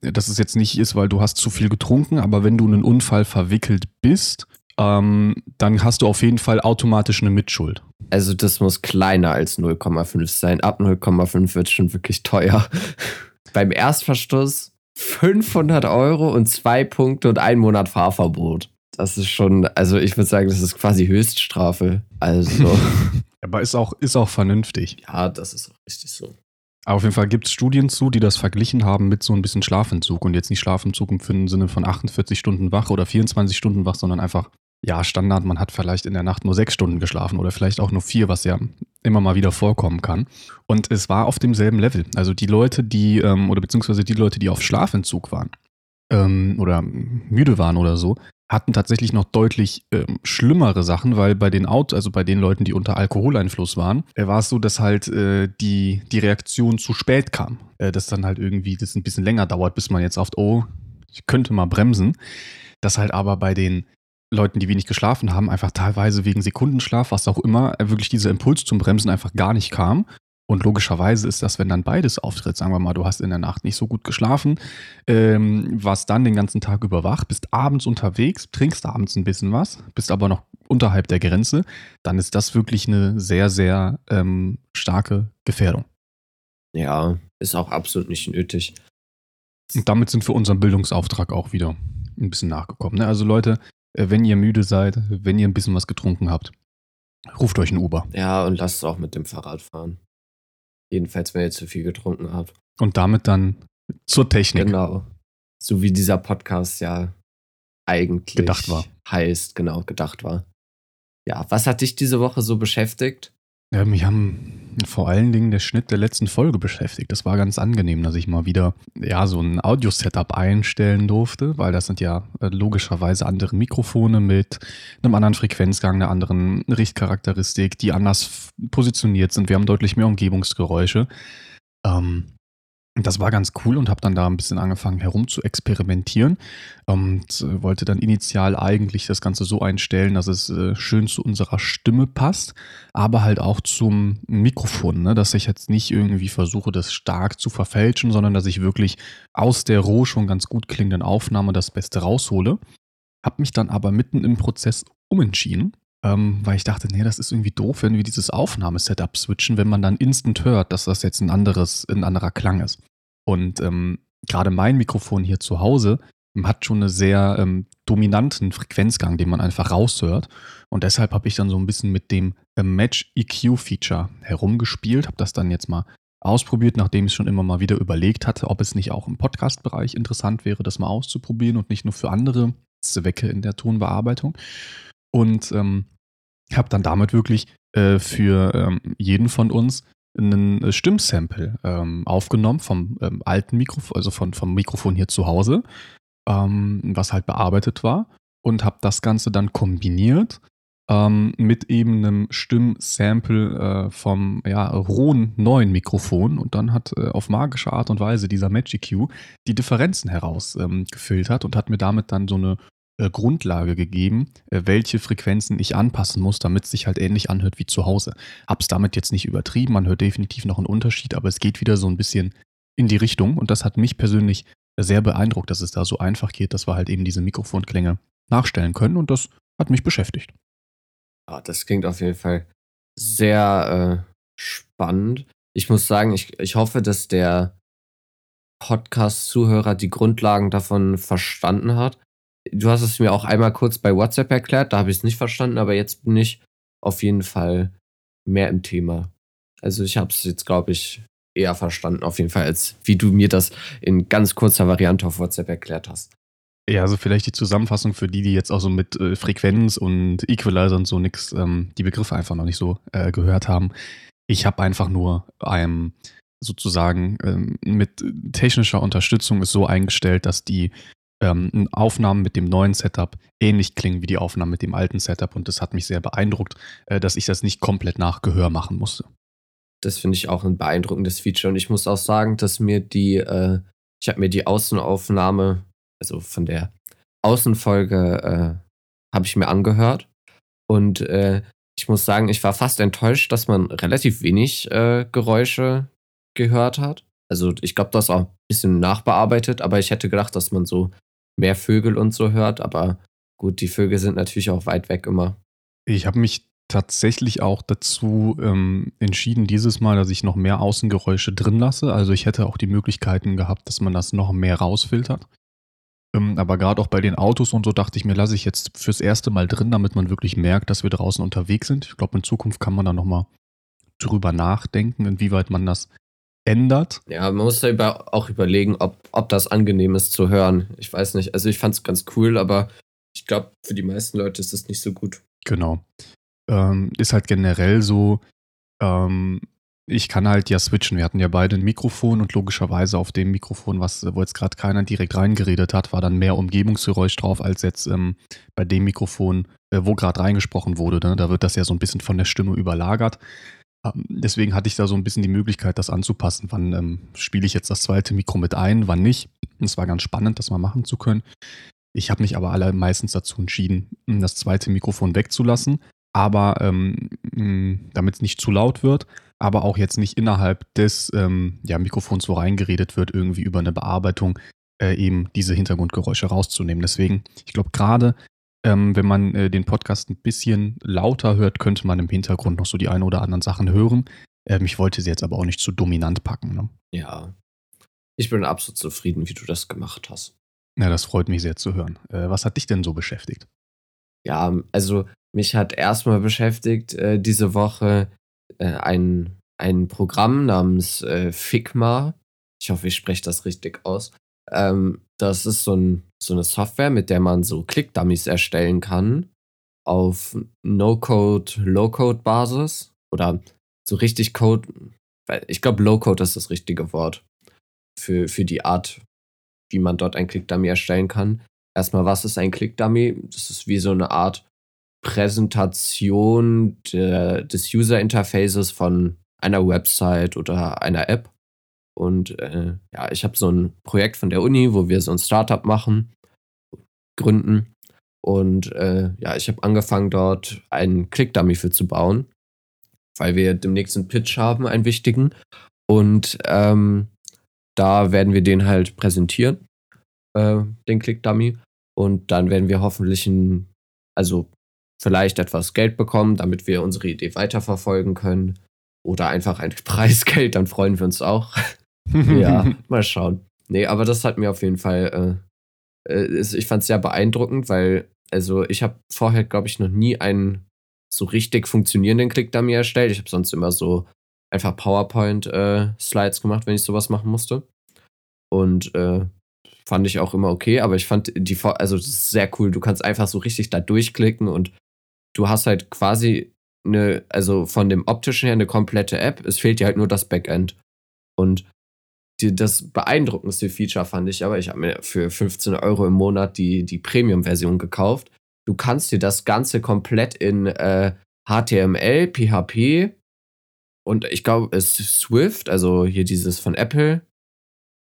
dass es jetzt nicht ist, weil du hast zu viel getrunken, aber wenn du in einen Unfall verwickelt bist, ähm, dann hast du auf jeden Fall automatisch eine Mitschuld. also das muss kleiner als 0,5 sein. Ab 0,5 wird es schon wirklich teuer. [LAUGHS] Beim Erstverstoß 500 Euro und zwei Punkte und ein Monat Fahrverbot. Das ist schon, also ich würde sagen, das ist quasi Höchststrafe. Also, [LAUGHS] Aber ist auch, ist auch vernünftig. ja, das ist auch richtig so. Aber auf jeden Fall gibt es Studien zu, die das verglichen haben mit so ein bisschen Schlafentzug. Und jetzt nicht Schlafentzug im Sinne von 48 Stunden wach oder 24 Stunden wach, sondern einfach, ja, Standard, man hat vielleicht in der Nacht nur sechs Stunden geschlafen oder vielleicht auch nur vier, was ja immer mal wieder vorkommen kann. Und es war auf demselben Level. Also die Leute, die, ähm, oder beziehungsweise die Leute, die auf Schlafentzug waren ähm, oder müde waren oder so, hatten tatsächlich noch deutlich ähm, schlimmere Sachen, weil bei den Auto, also bei den Leuten, die unter Alkoholeinfluss waren, äh, war es so, dass halt äh, die, die Reaktion zu spät kam. Äh, dass dann halt irgendwie das ein bisschen länger dauert, bis man jetzt auf, oh, ich könnte mal bremsen. Dass halt aber bei den Leuten, die wenig geschlafen haben, einfach teilweise wegen Sekundenschlaf, was auch immer, äh, wirklich dieser Impuls zum Bremsen einfach gar nicht kam. Und logischerweise ist das, wenn dann beides auftritt, sagen wir mal, du hast in der Nacht nicht so gut geschlafen, ähm, warst dann den ganzen Tag über wach, bist abends unterwegs, trinkst abends ein bisschen was, bist aber noch unterhalb der Grenze, dann ist das wirklich eine sehr, sehr ähm, starke Gefährdung. Ja, ist auch absolut nicht nötig. Und damit sind wir unserem Bildungsauftrag auch wieder ein bisschen nachgekommen. Ne? Also Leute, wenn ihr müde seid, wenn ihr ein bisschen was getrunken habt, ruft euch ein Uber. Ja, und lasst es auch mit dem Fahrrad fahren. Jedenfalls, wenn ihr zu viel getrunken habt. Und damit dann zur Technik. Genau. So wie dieser Podcast ja eigentlich Gedacht war. heißt, genau, gedacht war. Ja, was hat dich diese Woche so beschäftigt? Ja, mich haben vor allen Dingen der Schnitt der letzten Folge beschäftigt. Das war ganz angenehm, dass ich mal wieder ja so ein Audio-Setup einstellen durfte, weil das sind ja äh, logischerweise andere Mikrofone mit einem anderen Frequenzgang, einer anderen Richtcharakteristik, die anders positioniert sind. Wir haben deutlich mehr Umgebungsgeräusche. Ähm, das war ganz cool und habe dann da ein bisschen angefangen herum zu experimentieren und äh, wollte dann initial eigentlich das Ganze so einstellen, dass es äh, schön zu unserer Stimme passt, aber halt auch zum Mikrofon, ne? dass ich jetzt nicht irgendwie versuche, das stark zu verfälschen, sondern dass ich wirklich aus der roh schon ganz gut klingenden Aufnahme das Beste raushole. Hab mich dann aber mitten im Prozess umentschieden ähm, weil ich dachte, nee, das ist irgendwie doof, wenn wir dieses Aufnahmesetup switchen, wenn man dann instant hört, dass das jetzt ein anderes, ein anderer Klang ist. Und ähm, gerade mein Mikrofon hier zu Hause ähm, hat schon einen sehr ähm, dominanten Frequenzgang, den man einfach raushört. Und deshalb habe ich dann so ein bisschen mit dem äh, Match EQ Feature herumgespielt, habe das dann jetzt mal ausprobiert, nachdem ich schon immer mal wieder überlegt hatte, ob es nicht auch im Podcast-Bereich interessant wäre, das mal auszuprobieren und nicht nur für andere Zwecke in der Tonbearbeitung. Und ähm, habe dann damit wirklich äh, für ähm, jeden von uns einen äh, Stimmsample ähm, aufgenommen vom ähm, alten Mikrofon, also von, vom Mikrofon hier zu Hause, ähm, was halt bearbeitet war. Und habe das Ganze dann kombiniert ähm, mit eben einem Stimmsample äh, vom ja, rohen neuen Mikrofon. Und dann hat äh, auf magische Art und Weise dieser Magic Q die Differenzen herausgefiltert und hat mir damit dann so eine äh, Grundlage gegeben, äh, welche Frequenzen ich anpassen muss, damit es sich halt ähnlich anhört wie zu Hause. Hab's damit jetzt nicht übertrieben, man hört definitiv noch einen Unterschied, aber es geht wieder so ein bisschen in die Richtung und das hat mich persönlich sehr beeindruckt, dass es da so einfach geht, dass wir halt eben diese Mikrofonklänge nachstellen können und das hat mich beschäftigt. Ja, das klingt auf jeden Fall sehr äh, spannend. Ich muss sagen, ich, ich hoffe, dass der Podcast-Zuhörer die Grundlagen davon verstanden hat. Du hast es mir auch einmal kurz bei WhatsApp erklärt, da habe ich es nicht verstanden, aber jetzt bin ich auf jeden Fall mehr im Thema. Also ich habe es jetzt, glaube ich, eher verstanden, auf jeden Fall, als wie du mir das in ganz kurzer Variante auf WhatsApp erklärt hast. Ja, also vielleicht die Zusammenfassung für die, die jetzt auch so mit äh, Frequenz und Equalizer und so nix, ähm, die Begriffe einfach noch nicht so äh, gehört haben. Ich habe einfach nur ähm, sozusagen ähm, mit technischer Unterstützung es so eingestellt, dass die ähm, Aufnahmen mit dem neuen Setup ähnlich klingen wie die Aufnahmen mit dem alten Setup und das hat mich sehr beeindruckt, äh, dass ich das nicht komplett nach Gehör machen musste. Das finde ich auch ein beeindruckendes Feature und ich muss auch sagen, dass mir die, äh, ich habe mir die Außenaufnahme, also von der Außenfolge, äh, habe ich mir angehört und äh, ich muss sagen, ich war fast enttäuscht, dass man relativ wenig äh, Geräusche gehört hat. Also ich glaube, das auch ein bisschen nachbearbeitet, aber ich hätte gedacht, dass man so mehr Vögel und so hört, aber gut, die Vögel sind natürlich auch weit weg immer. Ich habe mich tatsächlich auch dazu ähm, entschieden, dieses Mal, dass ich noch mehr Außengeräusche drin lasse. Also ich hätte auch die Möglichkeiten gehabt, dass man das noch mehr rausfiltert. Ähm, aber gerade auch bei den Autos und so dachte ich mir, lasse ich jetzt fürs erste Mal drin, damit man wirklich merkt, dass wir draußen unterwegs sind. Ich glaube, in Zukunft kann man da nochmal drüber nachdenken, inwieweit man das ändert. Ja, man muss da über, auch überlegen, ob, ob das angenehm ist zu hören. Ich weiß nicht. Also ich fand es ganz cool, aber ich glaube, für die meisten Leute ist es nicht so gut. Genau. Ähm, ist halt generell so, ähm, ich kann halt ja switchen. Wir hatten ja beide ein Mikrofon und logischerweise auf dem Mikrofon, was, wo jetzt gerade keiner direkt reingeredet hat, war dann mehr Umgebungsgeräusch drauf als jetzt ähm, bei dem Mikrofon, äh, wo gerade reingesprochen wurde. Ne? Da wird das ja so ein bisschen von der Stimme überlagert. Ähm, deswegen hatte ich da so ein bisschen die Möglichkeit, das anzupassen. Wann ähm, spiele ich jetzt das zweite Mikro mit ein, wann nicht. Es war ganz spannend, das mal machen zu können. Ich habe mich aber alle meistens dazu entschieden, das zweite Mikrofon wegzulassen, aber ähm, damit es nicht zu laut wird, aber auch jetzt nicht innerhalb des ähm, ja, Mikrofons, wo reingeredet wird, irgendwie über eine Bearbeitung äh, eben diese Hintergrundgeräusche rauszunehmen. Deswegen, ich glaube, gerade ähm, wenn man äh, den Podcast ein bisschen lauter hört, könnte man im Hintergrund noch so die ein oder anderen Sachen hören. Ähm, ich wollte sie jetzt aber auch nicht zu dominant packen. Ne? Ja. Ich bin absolut zufrieden, wie du das gemacht hast. Ja, das freut mich sehr zu hören. Äh, was hat dich denn so beschäftigt? Ja, also mich hat erstmal beschäftigt äh, diese Woche äh, ein, ein Programm namens äh, Figma. Ich hoffe, ich spreche das richtig aus. Ähm, das ist so, ein, so eine Software, mit der man so Click-Dummies erstellen kann auf No-Code, Low-Code-Basis oder so richtig Code. Ich glaube, Low-Code ist das richtige Wort für, für die Art, wie man dort ein Click-Dummy erstellen kann. Erstmal, was ist ein Click-Dummy? Das ist wie so eine Art Präsentation de, des User-Interfaces von einer Website oder einer App. Und äh, ja, ich habe so ein Projekt von der Uni, wo wir so ein Startup machen, gründen. Und äh, ja, ich habe angefangen, dort einen Click-Dummy für zu bauen, weil wir demnächst einen Pitch haben, einen wichtigen. Und ähm, da werden wir den halt präsentieren, äh, den Click-Dummy. Und dann werden wir hoffentlich ein, also vielleicht etwas Geld bekommen, damit wir unsere Idee weiterverfolgen können. Oder einfach ein [LAUGHS] Preisgeld, dann freuen wir uns auch. [LAUGHS] ja, mal schauen. Nee, aber das hat mir auf jeden Fall, äh, äh ich fand es sehr beeindruckend, weil, also ich habe vorher, glaube ich, noch nie einen so richtig funktionierenden Click-Dummy erstellt. Ich habe sonst immer so einfach PowerPoint-Slides äh, gemacht, wenn ich sowas machen musste. Und äh, fand ich auch immer okay, aber ich fand die, also das ist sehr cool. Du kannst einfach so richtig da durchklicken und du hast halt quasi eine, also von dem optischen her eine komplette App. Es fehlt dir halt nur das Backend. Und die, das beeindruckendste Feature fand ich aber, ich habe mir für 15 Euro im Monat die, die Premium-Version gekauft. Du kannst dir das Ganze komplett in äh, HTML, PHP und ich glaube, es ist Swift, also hier dieses von Apple,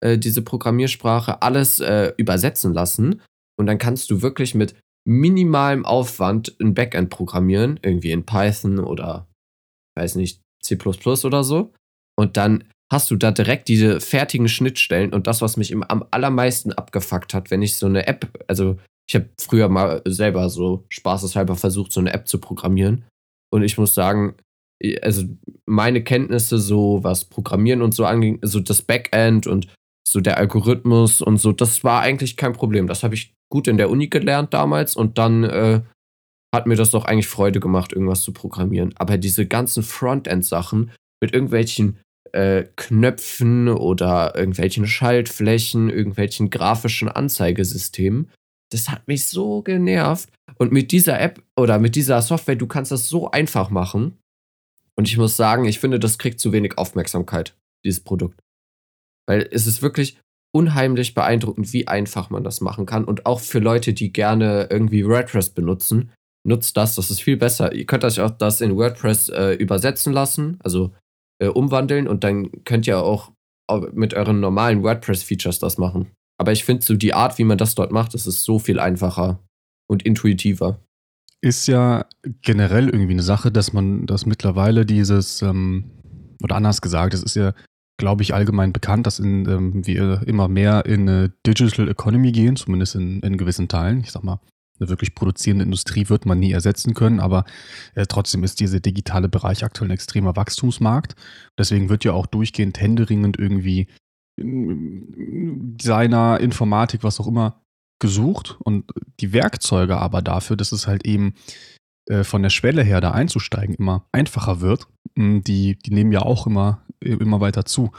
äh, diese Programmiersprache, alles äh, übersetzen lassen. Und dann kannst du wirklich mit minimalem Aufwand ein Backend programmieren, irgendwie in Python oder, weiß nicht, C oder so. Und dann hast du da direkt diese fertigen Schnittstellen und das, was mich im, am allermeisten abgefuckt hat, wenn ich so eine App, also ich habe früher mal selber so spaßeshalber versucht, so eine App zu programmieren. Und ich muss sagen, also meine Kenntnisse, so was Programmieren und so anging, so das Backend und so der Algorithmus und so, das war eigentlich kein Problem. Das habe ich gut in der Uni gelernt damals und dann äh, hat mir das doch eigentlich Freude gemacht, irgendwas zu programmieren. Aber diese ganzen Frontend-Sachen mit irgendwelchen äh, Knöpfen oder irgendwelchen Schaltflächen, irgendwelchen grafischen Anzeigesystemen, das hat mich so genervt. Und mit dieser App oder mit dieser Software, du kannst das so einfach machen. Und ich muss sagen, ich finde, das kriegt zu wenig Aufmerksamkeit, dieses Produkt. Weil es ist wirklich unheimlich beeindruckend, wie einfach man das machen kann. Und auch für Leute, die gerne irgendwie WordPress benutzen, nutzt das, das ist viel besser. Ihr könnt euch auch das in WordPress äh, übersetzen lassen, also äh, umwandeln und dann könnt ihr auch mit euren normalen WordPress-Features das machen. Aber ich finde so die Art, wie man das dort macht, das ist so viel einfacher und intuitiver. Ist ja generell irgendwie eine Sache, dass man das mittlerweile dieses, ähm, oder anders gesagt, es ist ja glaube ich, allgemein bekannt, dass in, ähm, wir immer mehr in eine Digital Economy gehen, zumindest in, in gewissen Teilen. Ich sag mal, eine wirklich produzierende Industrie wird man nie ersetzen können, aber äh, trotzdem ist dieser digitale Bereich aktuell ein extremer Wachstumsmarkt. Deswegen wird ja auch durchgehend händeringend irgendwie Designer, Informatik, was auch immer gesucht und die Werkzeuge aber dafür, dass es halt eben äh, von der Schwelle her da einzusteigen immer einfacher wird, die, die nehmen ja auch immer immer weiter zu.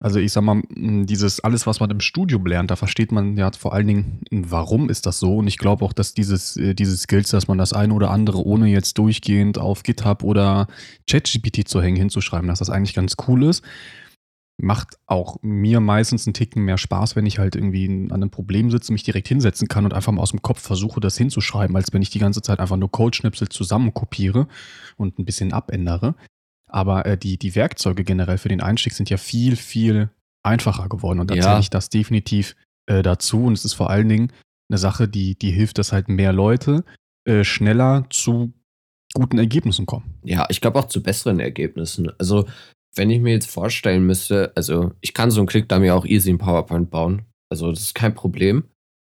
Also ich sag mal, dieses alles, was man im Studium lernt, da versteht man ja vor allen Dingen, warum ist das so. Und ich glaube auch, dass dieses, äh, diese Skills, dass man das eine oder andere, ohne jetzt durchgehend auf GitHub oder ChatGPT zu hängen, hinzuschreiben, dass das eigentlich ganz cool ist. Macht auch mir meistens einen Ticken mehr Spaß, wenn ich halt irgendwie an einem Problem sitze, mich direkt hinsetzen kann und einfach mal aus dem Kopf versuche, das hinzuschreiben, als wenn ich die ganze Zeit einfach nur Codeschnipsel zusammenkopiere und ein bisschen abändere. Aber äh, die, die Werkzeuge generell für den Einstieg sind ja viel, viel einfacher geworden. Und da ja. zähle ich das definitiv äh, dazu. Und es ist vor allen Dingen eine Sache, die, die hilft, dass halt mehr Leute äh, schneller zu guten Ergebnissen kommen. Ja, ich glaube auch zu besseren Ergebnissen. Also, wenn ich mir jetzt vorstellen müsste, also ich kann so einen Klick da mir auch easy in PowerPoint bauen. Also, das ist kein Problem.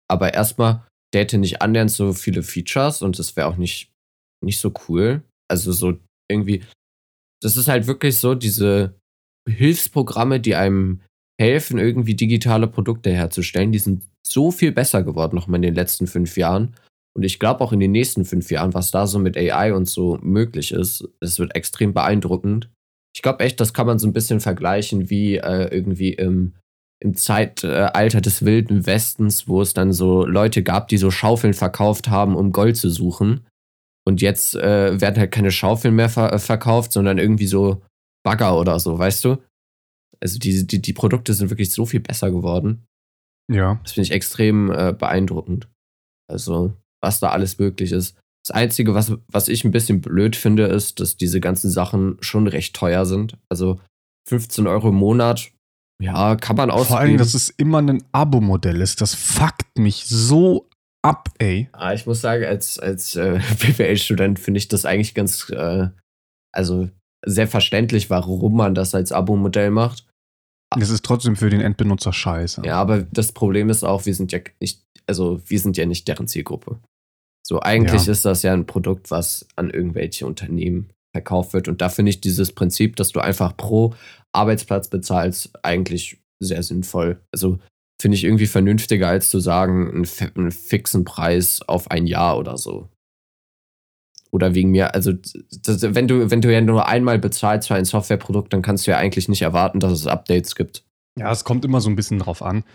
Aber erstmal, der hätte nicht annähernd so viele Features und das wäre auch nicht, nicht so cool. Also, so irgendwie, das ist halt wirklich so, diese Hilfsprogramme, die einem helfen, irgendwie digitale Produkte herzustellen, die sind so viel besser geworden, nochmal in den letzten fünf Jahren. Und ich glaube auch in den nächsten fünf Jahren, was da so mit AI und so möglich ist, das wird extrem beeindruckend. Ich glaube echt, das kann man so ein bisschen vergleichen wie äh, irgendwie im, im Zeitalter des wilden Westens, wo es dann so Leute gab, die so Schaufeln verkauft haben, um Gold zu suchen. Und jetzt äh, werden halt keine Schaufeln mehr ver äh, verkauft, sondern irgendwie so Bagger oder so, weißt du? Also die, die, die Produkte sind wirklich so viel besser geworden. Ja. Das finde ich extrem äh, beeindruckend. Also, was da alles möglich ist. Das Einzige, was, was ich ein bisschen blöd finde, ist, dass diese ganzen Sachen schon recht teuer sind. Also 15 Euro im Monat Ja, kann man ausgeben. Vor allem, dass es immer ein Abo-Modell ist. Das fuckt mich so ab, ey. Ah, ich muss sagen, als, als äh, [LAUGHS] BWL-Student finde ich das eigentlich ganz, äh, also sehr verständlich, warum man das als Abo-Modell macht. Es ist trotzdem für den Endbenutzer scheiße. Ja, aber das Problem ist auch, wir sind ja nicht, also wir sind ja nicht deren Zielgruppe. So, eigentlich Ja. ist das ja ein Produkt, was an irgendwelche Unternehmen verkauft wird. Und da finde ich dieses Prinzip, dass du einfach pro Arbeitsplatz bezahlst, eigentlich sehr sinnvoll. Also finde ich irgendwie vernünftiger, als zu sagen, einen, einen fixen Preis auf ein Jahr oder so. Oder wegen mir, also das, wenn du, wenn du ja nur einmal bezahlst für ein Softwareprodukt, dann kannst du ja eigentlich nicht erwarten, dass es Updates gibt. Ja, es kommt immer so ein bisschen drauf an.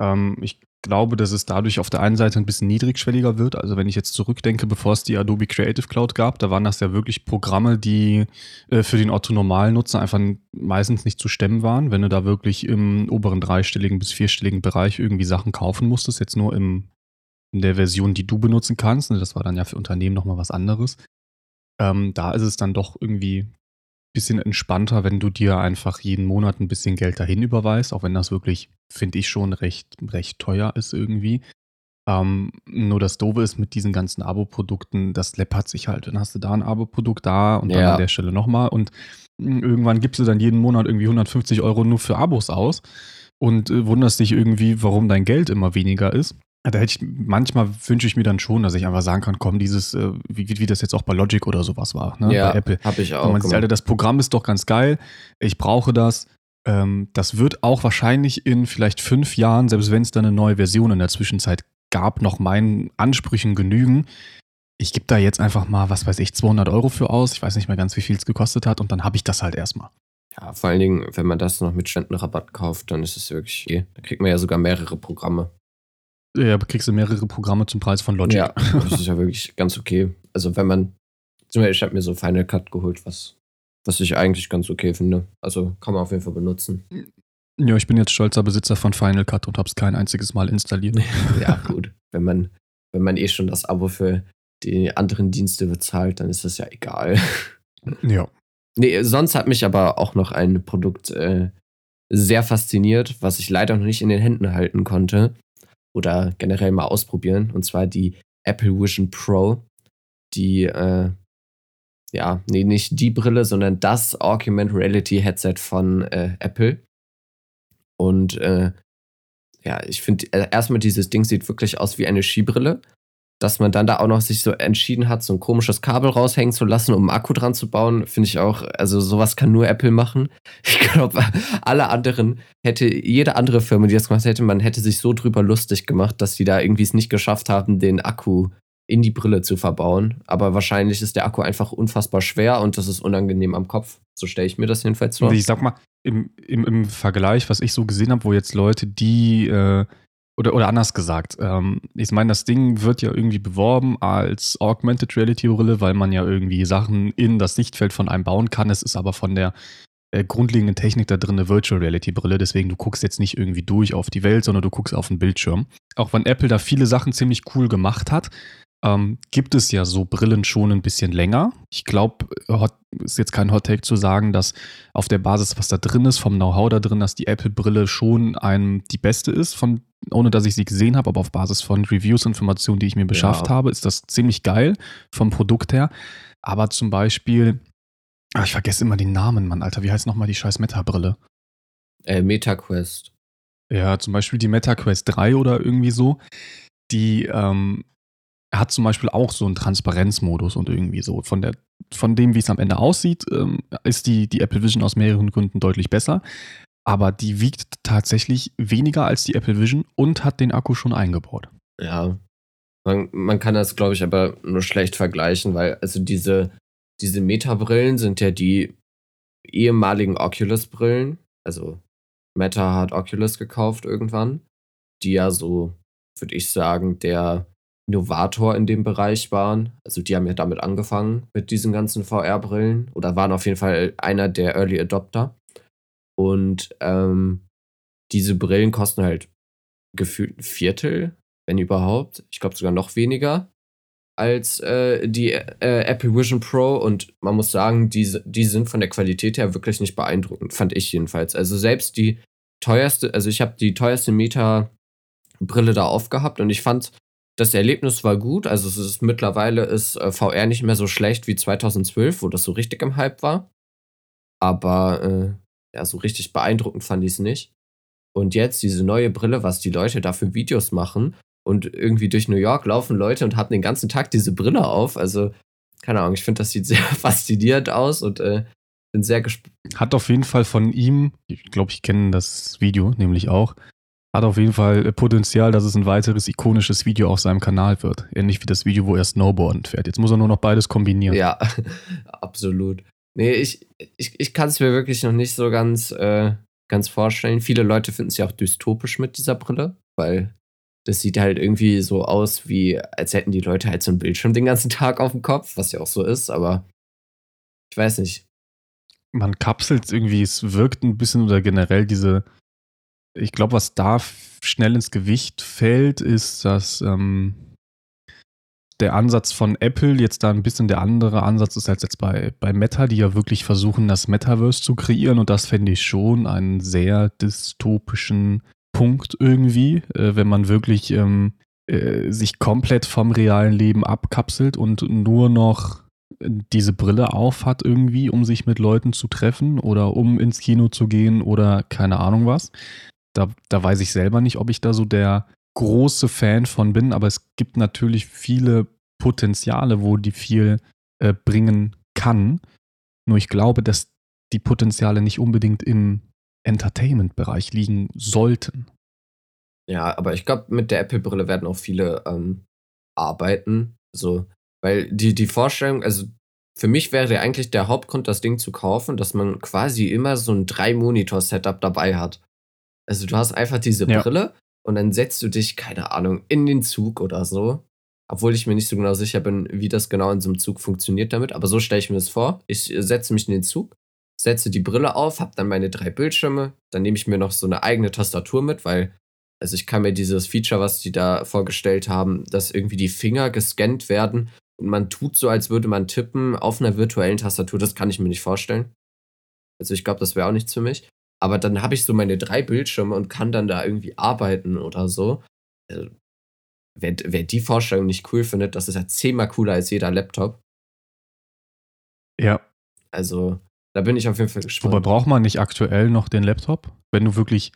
Ähm, ich glaube, dass es dadurch auf der einen Seite ein bisschen niedrigschwelliger wird. Also wenn ich jetzt zurückdenke, bevor es die Adobe Creative Cloud gab, da waren das ja wirklich Programme, die äh, für den Otto-Normalnutzer einfach n- meistens nicht zu stemmen waren. Wenn du da wirklich im oberen dreistelligen bis vierstelligen Bereich irgendwie Sachen kaufen musstest, jetzt nur im, in der Version, die du benutzen kannst. ne, Das war dann ja für Unternehmen nochmal was anderes. Ähm, da ist es dann doch irgendwie bisschen entspannter, wenn du dir einfach jeden Monat ein bisschen Geld dahin überweist, auch wenn das wirklich, finde ich, schon recht, recht teuer ist irgendwie. Ähm, nur das Doofe ist mit diesen ganzen Abo-Produkten, das läppert sich halt. Dann hast du da ein Abo-Produkt da und dann Ja. an der Stelle nochmal und mh, irgendwann gibst du dann jeden Monat irgendwie 150 Euro nur für Abos aus und äh, wunderst dich irgendwie, warum dein Geld immer weniger ist. Da hätte ich, manchmal wünsche ich mir dann schon, dass ich einfach sagen kann, komm, dieses, äh, wie, wie das jetzt auch bei Logic oder sowas war, ne? ja, bei Apple. habe ich Und auch. man sieht. Alter, das Programm ist doch ganz geil. Ich brauche das. Ähm, das wird auch wahrscheinlich in vielleicht fünf Jahren, selbst wenn es da eine neue Version in der Zwischenzeit gab, noch meinen Ansprüchen genügen. Ich gebe da jetzt einfach mal, was weiß ich, 200 Euro für aus. Ich weiß nicht mehr ganz, wie viel es gekostet hat. Und dann habe ich das halt erstmal. Ja, vor allen Dingen, wenn man das noch mit Spendenrabatt kauft, dann ist es wirklich okay. Da kriegt man ja sogar mehrere Programme. Ja, kriegst du mehrere Programme zum Preis von Logic. Ja, [LAUGHS] das ist ja wirklich ganz okay. Also wenn man, zum Beispiel, ich habe mir so Final Cut geholt, was, was ich eigentlich ganz okay finde. Also kann man auf jeden Fall benutzen. Ja, ich bin jetzt stolzer Besitzer von Final Cut und habe es kein einziges Mal installiert. [LAUGHS] ja, gut. Wenn man, wenn man eh schon das Abo für die anderen Dienste bezahlt, dann ist das ja egal. [LAUGHS] ja. Nee, sonst hat mich aber auch noch ein Produkt äh, sehr fasziniert, was ich leider noch nicht in den Händen halten konnte oder generell mal ausprobieren. Und zwar die Apple Vision Pro. Die, äh, ja, nee, nicht die Brille, sondern das Augmented Reality Headset von äh, Apple. Und äh, ja, ich finde, äh, erstmal dieses Ding sieht wirklich aus wie eine Skibrille. Dass man dann da auch noch sich so entschieden hat, so ein komisches Kabel raushängen zu lassen, um einen Akku dran zu bauen, finde ich auch, also sowas kann nur Apple machen. [LAUGHS] Ich glaube, alle anderen hätte, jede andere Firma, die das gemacht hätte, man hätte sich so drüber lustig gemacht, dass die da irgendwie es nicht geschafft haben, den Akku in die Brille zu verbauen. Aber wahrscheinlich ist der Akku einfach unfassbar schwer und das ist unangenehm am Kopf. So stelle ich mir das jedenfalls vor. Ich sag mal, im, im, im Vergleich, was ich so gesehen habe, wo jetzt Leute, die, äh, oder, oder anders gesagt, ähm, ich meine, das Ding wird ja irgendwie beworben als Augmented Reality Brille, weil man ja irgendwie Sachen in das Sichtfeld von einem bauen kann. Es ist aber von der äh, grundlegenden Technik da drin eine Virtual Reality Brille, deswegen du guckst jetzt nicht irgendwie durch auf die Welt, sondern du guckst auf den Bildschirm. Auch wenn Apple da viele Sachen ziemlich cool gemacht hat, ähm, gibt es ja so Brillen schon ein bisschen länger. Ich glaube, ist jetzt kein Hot Take zu sagen, dass auf der Basis, was da drin ist, vom Know-how da drin, dass die Apple-Brille schon einem die beste ist, von, ohne dass ich sie gesehen habe, aber auf Basis von Reviews, Informationen, die ich mir beschafft Ja. habe, ist das ziemlich geil vom Produkt her. Aber zum Beispiel, ah, ich vergesse immer den Namen, Mann, Alter, wie heißt nochmal die scheiß Meta-Brille? Äh, MetaQuest. Ja, zum Beispiel die MetaQuest 3 oder irgendwie so. Die ähm, hat zum Beispiel auch so einen Transparenzmodus und irgendwie so. Von, der, von dem, wie es am Ende aussieht, ähm, ist die, die Apple Vision aus mehreren Gründen deutlich besser. Aber die wiegt tatsächlich weniger als die Apple Vision und hat den Akku schon eingebaut. Ja. Man, man kann das, glaube ich, aber nur schlecht vergleichen, weil also diese, diese Meta-Brillen sind ja die ehemaligen Oculus-Brillen. Also Meta hat Oculus gekauft irgendwann, die ja so, würde ich sagen, der Innovator in dem Bereich waren. Also die haben ja damit angefangen mit diesen ganzen VR-Brillen oder waren auf jeden Fall einer der Early Adopter. Und ähm, diese Brillen kosten halt gefühlt ein Viertel, wenn überhaupt. Ich glaube sogar noch weniger als äh, die äh, Apple Vision Pro. Und man muss sagen, die, die sind von der Qualität her wirklich nicht beeindruckend, fand ich jedenfalls. Also selbst die teuerste, also ich habe die teuerste Meta-Brille da aufgehabt und ich fand, das Erlebnis war gut. Also es ist mittlerweile ist äh, VR nicht mehr so schlecht wie 2012, wo das so richtig im Hype war. Aber äh, ja, so richtig beeindruckend fand ich es nicht. Und jetzt diese neue Brille, was die Leute da für Videos machen und irgendwie durch New York laufen Leute und haben den ganzen Tag diese Brille auf. Also, keine Ahnung, ich finde, das sieht [LAUGHS] sehr faszinierend aus und äh, bin sehr gespannt. Hat auf jeden Fall von ihm, ich glaube, ich kenne das Video nämlich auch, hat auf jeden Fall Potenzial, dass es ein weiteres ikonisches Video auf seinem Kanal wird. Ähnlich wie das Video, wo er Snowboarden fährt. Jetzt muss er nur noch beides kombinieren. Ja, [LAUGHS] absolut. Nee, ich, ich, ich kann es mir wirklich noch nicht so ganz, äh, ganz vorstellen. Viele Leute finden es ja auch dystopisch mit dieser Brille, weil das sieht halt irgendwie so aus, wie als hätten die Leute halt so einen Bildschirm den ganzen Tag auf dem Kopf, was ja auch so ist, aber ich weiß nicht. Man kapselt irgendwie, es wirkt ein bisschen oder generell diese, ich glaube, was da schnell ins Gewicht fällt, ist, dass ähm, der Ansatz von Apple jetzt da ein bisschen der andere Ansatz ist als jetzt bei, bei Meta, die ja wirklich versuchen, das Metaverse zu kreieren. Und das fände ich schon einen sehr dystopischen Punkt irgendwie, äh, wenn man wirklich ähm, äh, sich komplett vom realen Leben abkapselt und nur noch diese Brille auf hat irgendwie, um sich mit Leuten zu treffen oder um ins Kino zu gehen oder keine Ahnung was. Da, da weiß ich selber nicht, ob ich da so der große Fan von bin, aber es gibt natürlich viele Potenziale, wo die viel äh, bringen kann. Nur ich glaube, dass die Potenziale nicht unbedingt im Entertainment-Bereich liegen sollten. Ja, aber ich glaube, mit der Apple-Brille werden auch viele ähm, arbeiten. So, weil die, die Vorstellung, also für mich wäre eigentlich der Hauptgrund, das Ding zu kaufen, dass man quasi immer so ein Drei-Monitor-Setup dabei hat. Also du hast einfach diese ja. Brille und dann setzt du dich, keine Ahnung, in den Zug oder so. Obwohl ich mir nicht so genau sicher bin, wie das genau in so einem Zug funktioniert damit. Aber so stelle ich mir das vor. Ich setze mich in den Zug, setze die Brille auf, habe dann meine drei Bildschirme. Dann nehme ich mir noch so eine eigene Tastatur mit, weil, also ich kann mir dieses Feature, was die da vorgestellt haben, dass irgendwie die Finger gescannt werden und man tut so, als würde man tippen auf einer virtuellen Tastatur. Das kann ich mir nicht vorstellen. Also ich glaube, das wäre auch nichts für mich. Aber dann habe ich so meine drei Bildschirme und kann dann da irgendwie arbeiten oder so. Also, wer, wer die Vorstellung nicht cool findet, das ist ja zehnmal cooler als jeder Laptop. Ja. Also, da bin ich auf jeden Fall gespannt. Wobei braucht man nicht aktuell noch den Laptop, wenn du wirklich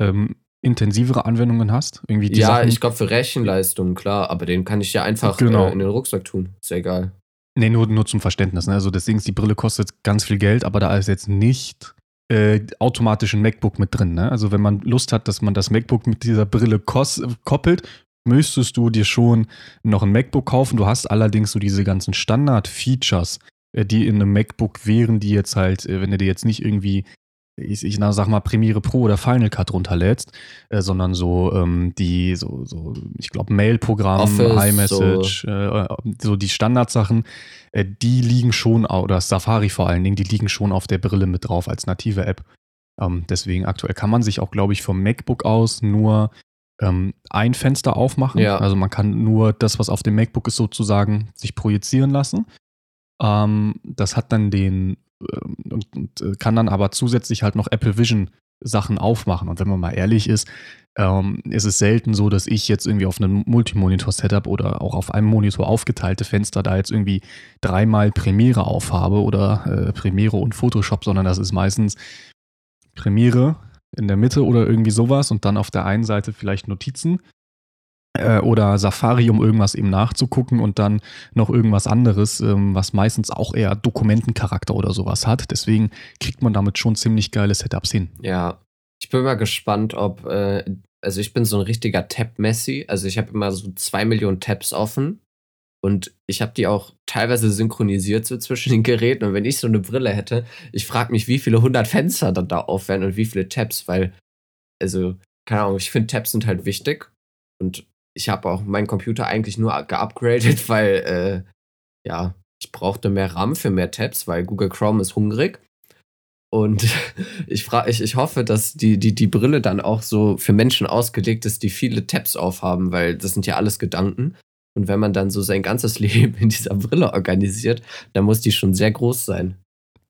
ähm, intensivere Anwendungen hast? Irgendwie ja, Sachen? ich glaube für Rechenleistung, klar, aber den kann ich ja einfach genau. äh, in den Rucksack tun. Ist ja egal. Nee, nur, nur zum Verständnis. Ne? Also deswegen ist die Brille kostet ganz viel Geld, aber da ist jetzt nicht äh, automatisch ein MacBook mit drin. Ne? Also wenn man Lust hat, dass man das MacBook mit dieser Brille koppelt, müsstest du dir schon noch ein MacBook kaufen. Du hast allerdings so diese ganzen Standard-Features, äh, die in einem MacBook wären, die jetzt halt, äh, wenn du dir jetzt nicht irgendwie ich, ich sag mal Premiere Pro oder Final Cut runterlädst, äh, sondern so ähm, die, so, so ich glaube, Mail-Programm, iMessage, so. Äh, so die Standardsachen, äh, die liegen schon, oder Safari vor allen Dingen, die liegen schon auf der Brille mit drauf als native App. Ähm, deswegen aktuell kann man sich auch, glaube ich, vom MacBook aus nur ähm, ein Fenster aufmachen. Ja. Also man kann nur das, was auf dem MacBook ist, sozusagen sich projizieren lassen. Ähm, das hat dann den und, und, äh, kann dann aber zusätzlich halt noch Apple Vision Sachen aufmachen. Und wenn man mal ehrlich ist, ähm, ist es selten so, dass ich jetzt irgendwie auf einem Multimonitor-Setup oder auch auf einem Monitor aufgeteilte Fenster da jetzt irgendwie dreimal Premiere aufhabe oder äh, Premiere und Photoshop, sondern das ist meistens Premiere in der Mitte oder irgendwie sowas und dann auf der einen Seite vielleicht Notizen oder Safari, um irgendwas eben nachzugucken und dann noch irgendwas anderes, ähm, was meistens auch eher Dokumentencharakter oder sowas hat. Deswegen kriegt man damit schon ziemlich geile Setups hin. Ja, ich bin mal gespannt, ob, äh, also ich bin so ein richtiger Tab-Messi, also ich habe immer so zwei Millionen Tabs offen und ich habe die auch teilweise synchronisiert so zwischen den Geräten und wenn ich so eine Brille hätte, ich frage mich, wie viele hundert Fenster dann da aufwären und wie viele Tabs, weil, also, keine Ahnung, ich finde Tabs sind halt wichtig und ich habe auch meinen Computer eigentlich nur geupgradet, [LAUGHS] weil, äh, ja, ich brauchte mehr RAM für mehr Tabs, weil Google Chrome ist hungrig. Und [LAUGHS] ich, frage, ich, ich hoffe, dass die, die, die Brille dann auch so für Menschen ausgelegt ist, die viele Tabs aufhaben, weil das sind ja alles Gedanken. Und wenn man dann so sein ganzes [LAUGHS] Leben in dieser Brille organisiert, dann muss die schon sehr groß sein.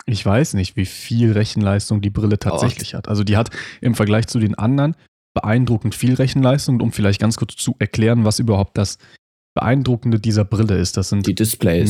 Ich weiß nicht, wie viel Rechenleistung die Brille tatsächlich hat. Also die hat im Vergleich zu den anderen beeindruckend viel Rechenleistung. Und um vielleicht ganz kurz zu erklären, was überhaupt das Beeindruckende dieser Brille ist, das sind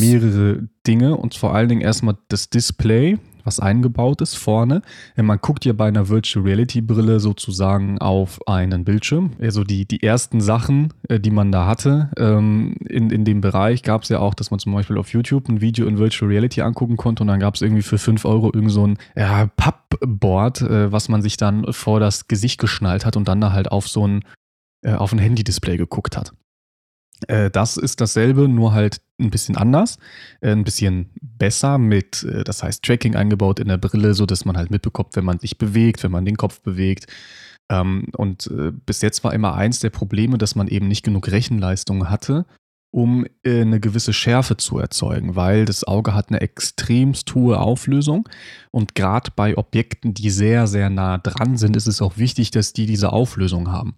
mehrere Dinge und vor allen Dingen erstmal das Display, was eingebaut ist vorne. Man guckt ja bei einer Virtual Reality Brille sozusagen auf einen Bildschirm. Also die, die ersten Sachen, äh, die man da hatte ähm, in, in dem Bereich, gab es ja auch, dass man zum Beispiel auf YouTube ein Video in Virtual Reality angucken konnte und dann gab es irgendwie für 5 Euro irgend so ein ja, Pappboard, äh, was man sich dann vor das Gesicht geschnallt hat und dann da halt auf so ein, äh, auf ein Handy-Display geguckt hat. Äh, Das ist dasselbe, nur halt ein bisschen anders, äh, ein bisschen besser mit, äh, das heißt Tracking eingebaut in der Brille, so dass man halt mitbekommt, wenn man sich bewegt, wenn man den Kopf bewegt. Ähm, Und bis jetzt war immer eins der Probleme, dass man eben nicht genug Rechenleistung hatte, um äh, eine gewisse Schärfe zu erzeugen, weil das Auge hat eine extremst hohe Auflösung und gerade bei Objekten, die sehr, sehr nah dran sind, ist es auch wichtig, dass die diese Auflösung haben.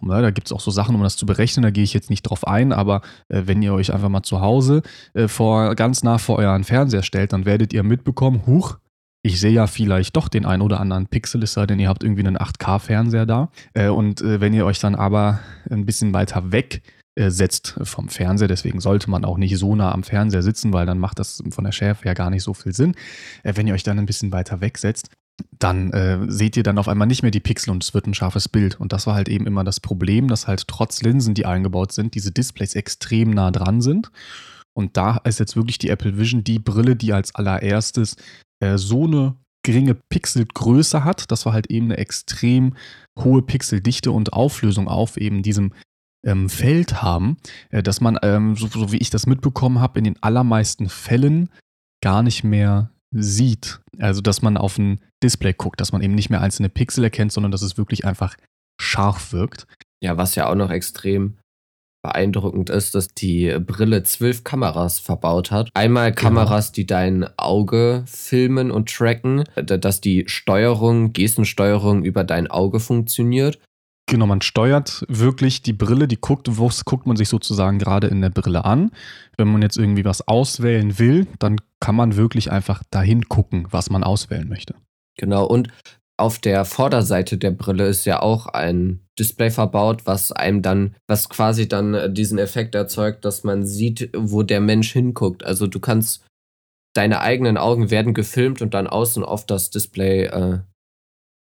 Und ja, da gibt es auch so Sachen, um das zu berechnen, da gehe ich jetzt nicht drauf ein, aber äh, wenn ihr euch einfach mal zu Hause äh, vor, ganz nah vor euren Fernseher stellt, dann werdet ihr mitbekommen, huch, ich sehe ja vielleicht doch den ein oder anderen Pixel, es sei denn, ihr habt irgendwie einen 8K-Fernseher da. Äh, und äh, wenn ihr euch dann aber ein bisschen weiter weg äh, setzt vom Fernseher, deswegen sollte man auch nicht so nah am Fernseher sitzen, weil dann macht das von der Schärfe her gar nicht so viel Sinn. Äh, wenn ihr euch dann ein bisschen weiter wegsetzt, dann äh, seht ihr dann auf einmal nicht mehr die Pixel und es wird ein scharfes Bild. Und das war halt eben immer das Problem, dass halt trotz Linsen, die eingebaut sind, diese Displays extrem nah dran sind. Und da ist jetzt wirklich die Apple Vision die Brille, die als allererstes äh, so eine geringe Pixelgröße hat, dass wir halt eben eine extrem hohe Pixeldichte und Auflösung auf eben diesem ähm, Feld haben, äh, dass man, ähm, so, so wie ich das mitbekommen habe, in den allermeisten Fällen gar nicht mehr sieht. Also, dass man auf ein Display guckt, dass man eben nicht mehr einzelne Pixel erkennt, sondern dass es wirklich einfach scharf wirkt. Ja, was ja auch noch extrem beeindruckend ist, dass die Brille zwölf Kameras verbaut hat. Einmal Kameras, die dein Auge filmen und tracken, dass die Steuerung, Gestensteuerung über dein Auge funktioniert. Genau, man steuert wirklich die Brille, die guckt, was guckt man sich sozusagen gerade in der Brille an. Wenn man jetzt irgendwie was auswählen will, dann kann man wirklich einfach dahin gucken, was man auswählen möchte. Genau, und auf der Vorderseite der Brille ist ja auch ein Display verbaut, was einem dann, was quasi dann äh, diesen Effekt erzeugt, dass man sieht, wo der Mensch hinguckt. Also du kannst, deine eigenen Augen werden gefilmt und dann außen auf das Display äh,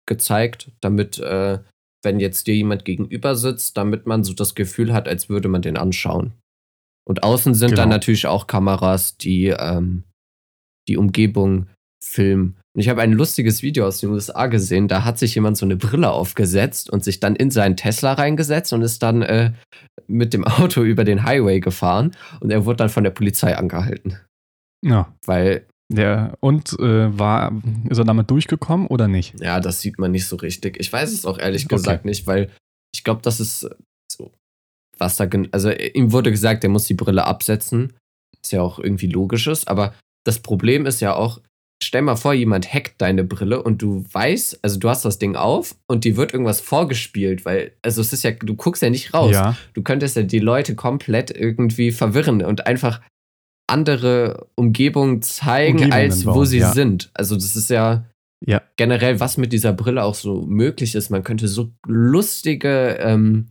gezeigt, damit, äh, wenn jetzt dir jemand gegenüber sitzt, damit man so das Gefühl hat, als würde man den anschauen. Und außen sind dann Genau. natürlich auch Kameras, die ähm, die Umgebung filmen. Und ich habe ein lustiges Video aus den USA gesehen, da hat sich jemand so eine Brille aufgesetzt und sich dann in seinen Tesla reingesetzt und ist dann äh, mit dem [LAUGHS] Auto über den Highway gefahren und er wurde dann von der Polizei angehalten. Ja. Weil, Der, und äh, war, ist er damit durchgekommen oder nicht? ja, das sieht man nicht so richtig. Ich weiß es auch ehrlich Okay. gesagt nicht, weil ich glaube, das ist so, was da, also äh, ihm wurde gesagt, er muss die Brille absetzen. Ist ja auch irgendwie logisches, aber das Problem ist ja auch, stell mal vor, jemand hackt deine Brille und du weißt, also du hast das Ding auf und dir wird irgendwas vorgespielt, weil, also es ist ja, du guckst ja nicht raus. Ja. Du könntest ja die Leute komplett irgendwie verwirren und einfach andere Umgebungen zeigen, Umgebungen als wo bauen, sie ja. sind. Also das ist ja Ja. generell, was mit dieser Brille auch so möglich ist. Man könnte so lustige ähm,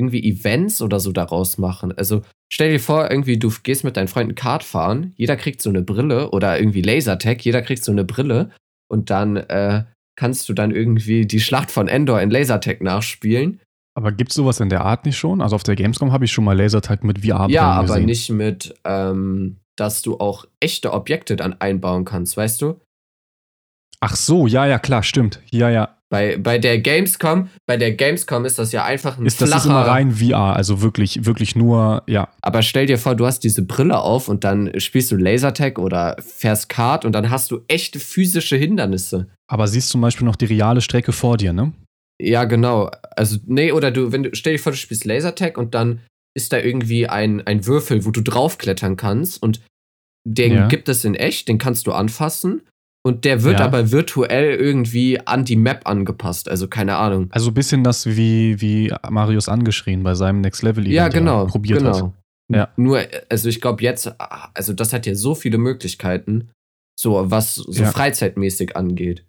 irgendwie Events oder so daraus machen. Also stell dir vor, irgendwie du gehst mit deinen Freunden Kart fahren, jeder kriegt so eine Brille oder irgendwie Lasertag, jeder kriegt so eine Brille und dann äh, kannst du dann irgendwie die Schlacht von Endor in Lasertag nachspielen. Aber gibt es sowas in der Art nicht schon? Also auf der Gamescom habe ich schon mal Lasertag mit VR-Brillen ja, aber gesehen. nicht mit, ähm, dass du auch echte Objekte dann einbauen kannst, weißt du? Ach so, ja, ja, klar, stimmt. Ja, ja. Bei, bei der Gamescom, bei der Gamescom ist das ja einfach ein Ist das flacher, ist immer rein VR, also wirklich, wirklich nur, ja. Aber stell dir vor, du hast diese Brille auf und dann spielst du Lasertag oder fährst Kart und dann hast du echte physische Hindernisse. Aber siehst zum Beispiel noch die reale Strecke vor dir, ne? Ja, genau. Also, nee, oder du, wenn du, stell dir vor, du spielst Lasertag und dann ist da irgendwie ein, ein Würfel, wo du draufklettern kannst und den Ja. gibt es in echt, den kannst du anfassen und der wird Ja. aber virtuell irgendwie an die Map angepasst. Also, keine Ahnung. Also ein bisschen das, wie, wie Marius angeschrien bei seinem Next Level Event Ja, genau. probiert genau. hat. Ja. Nur, also ich glaube jetzt, also das hat ja so viele Möglichkeiten. So, was so Ja. freizeitmäßig angeht.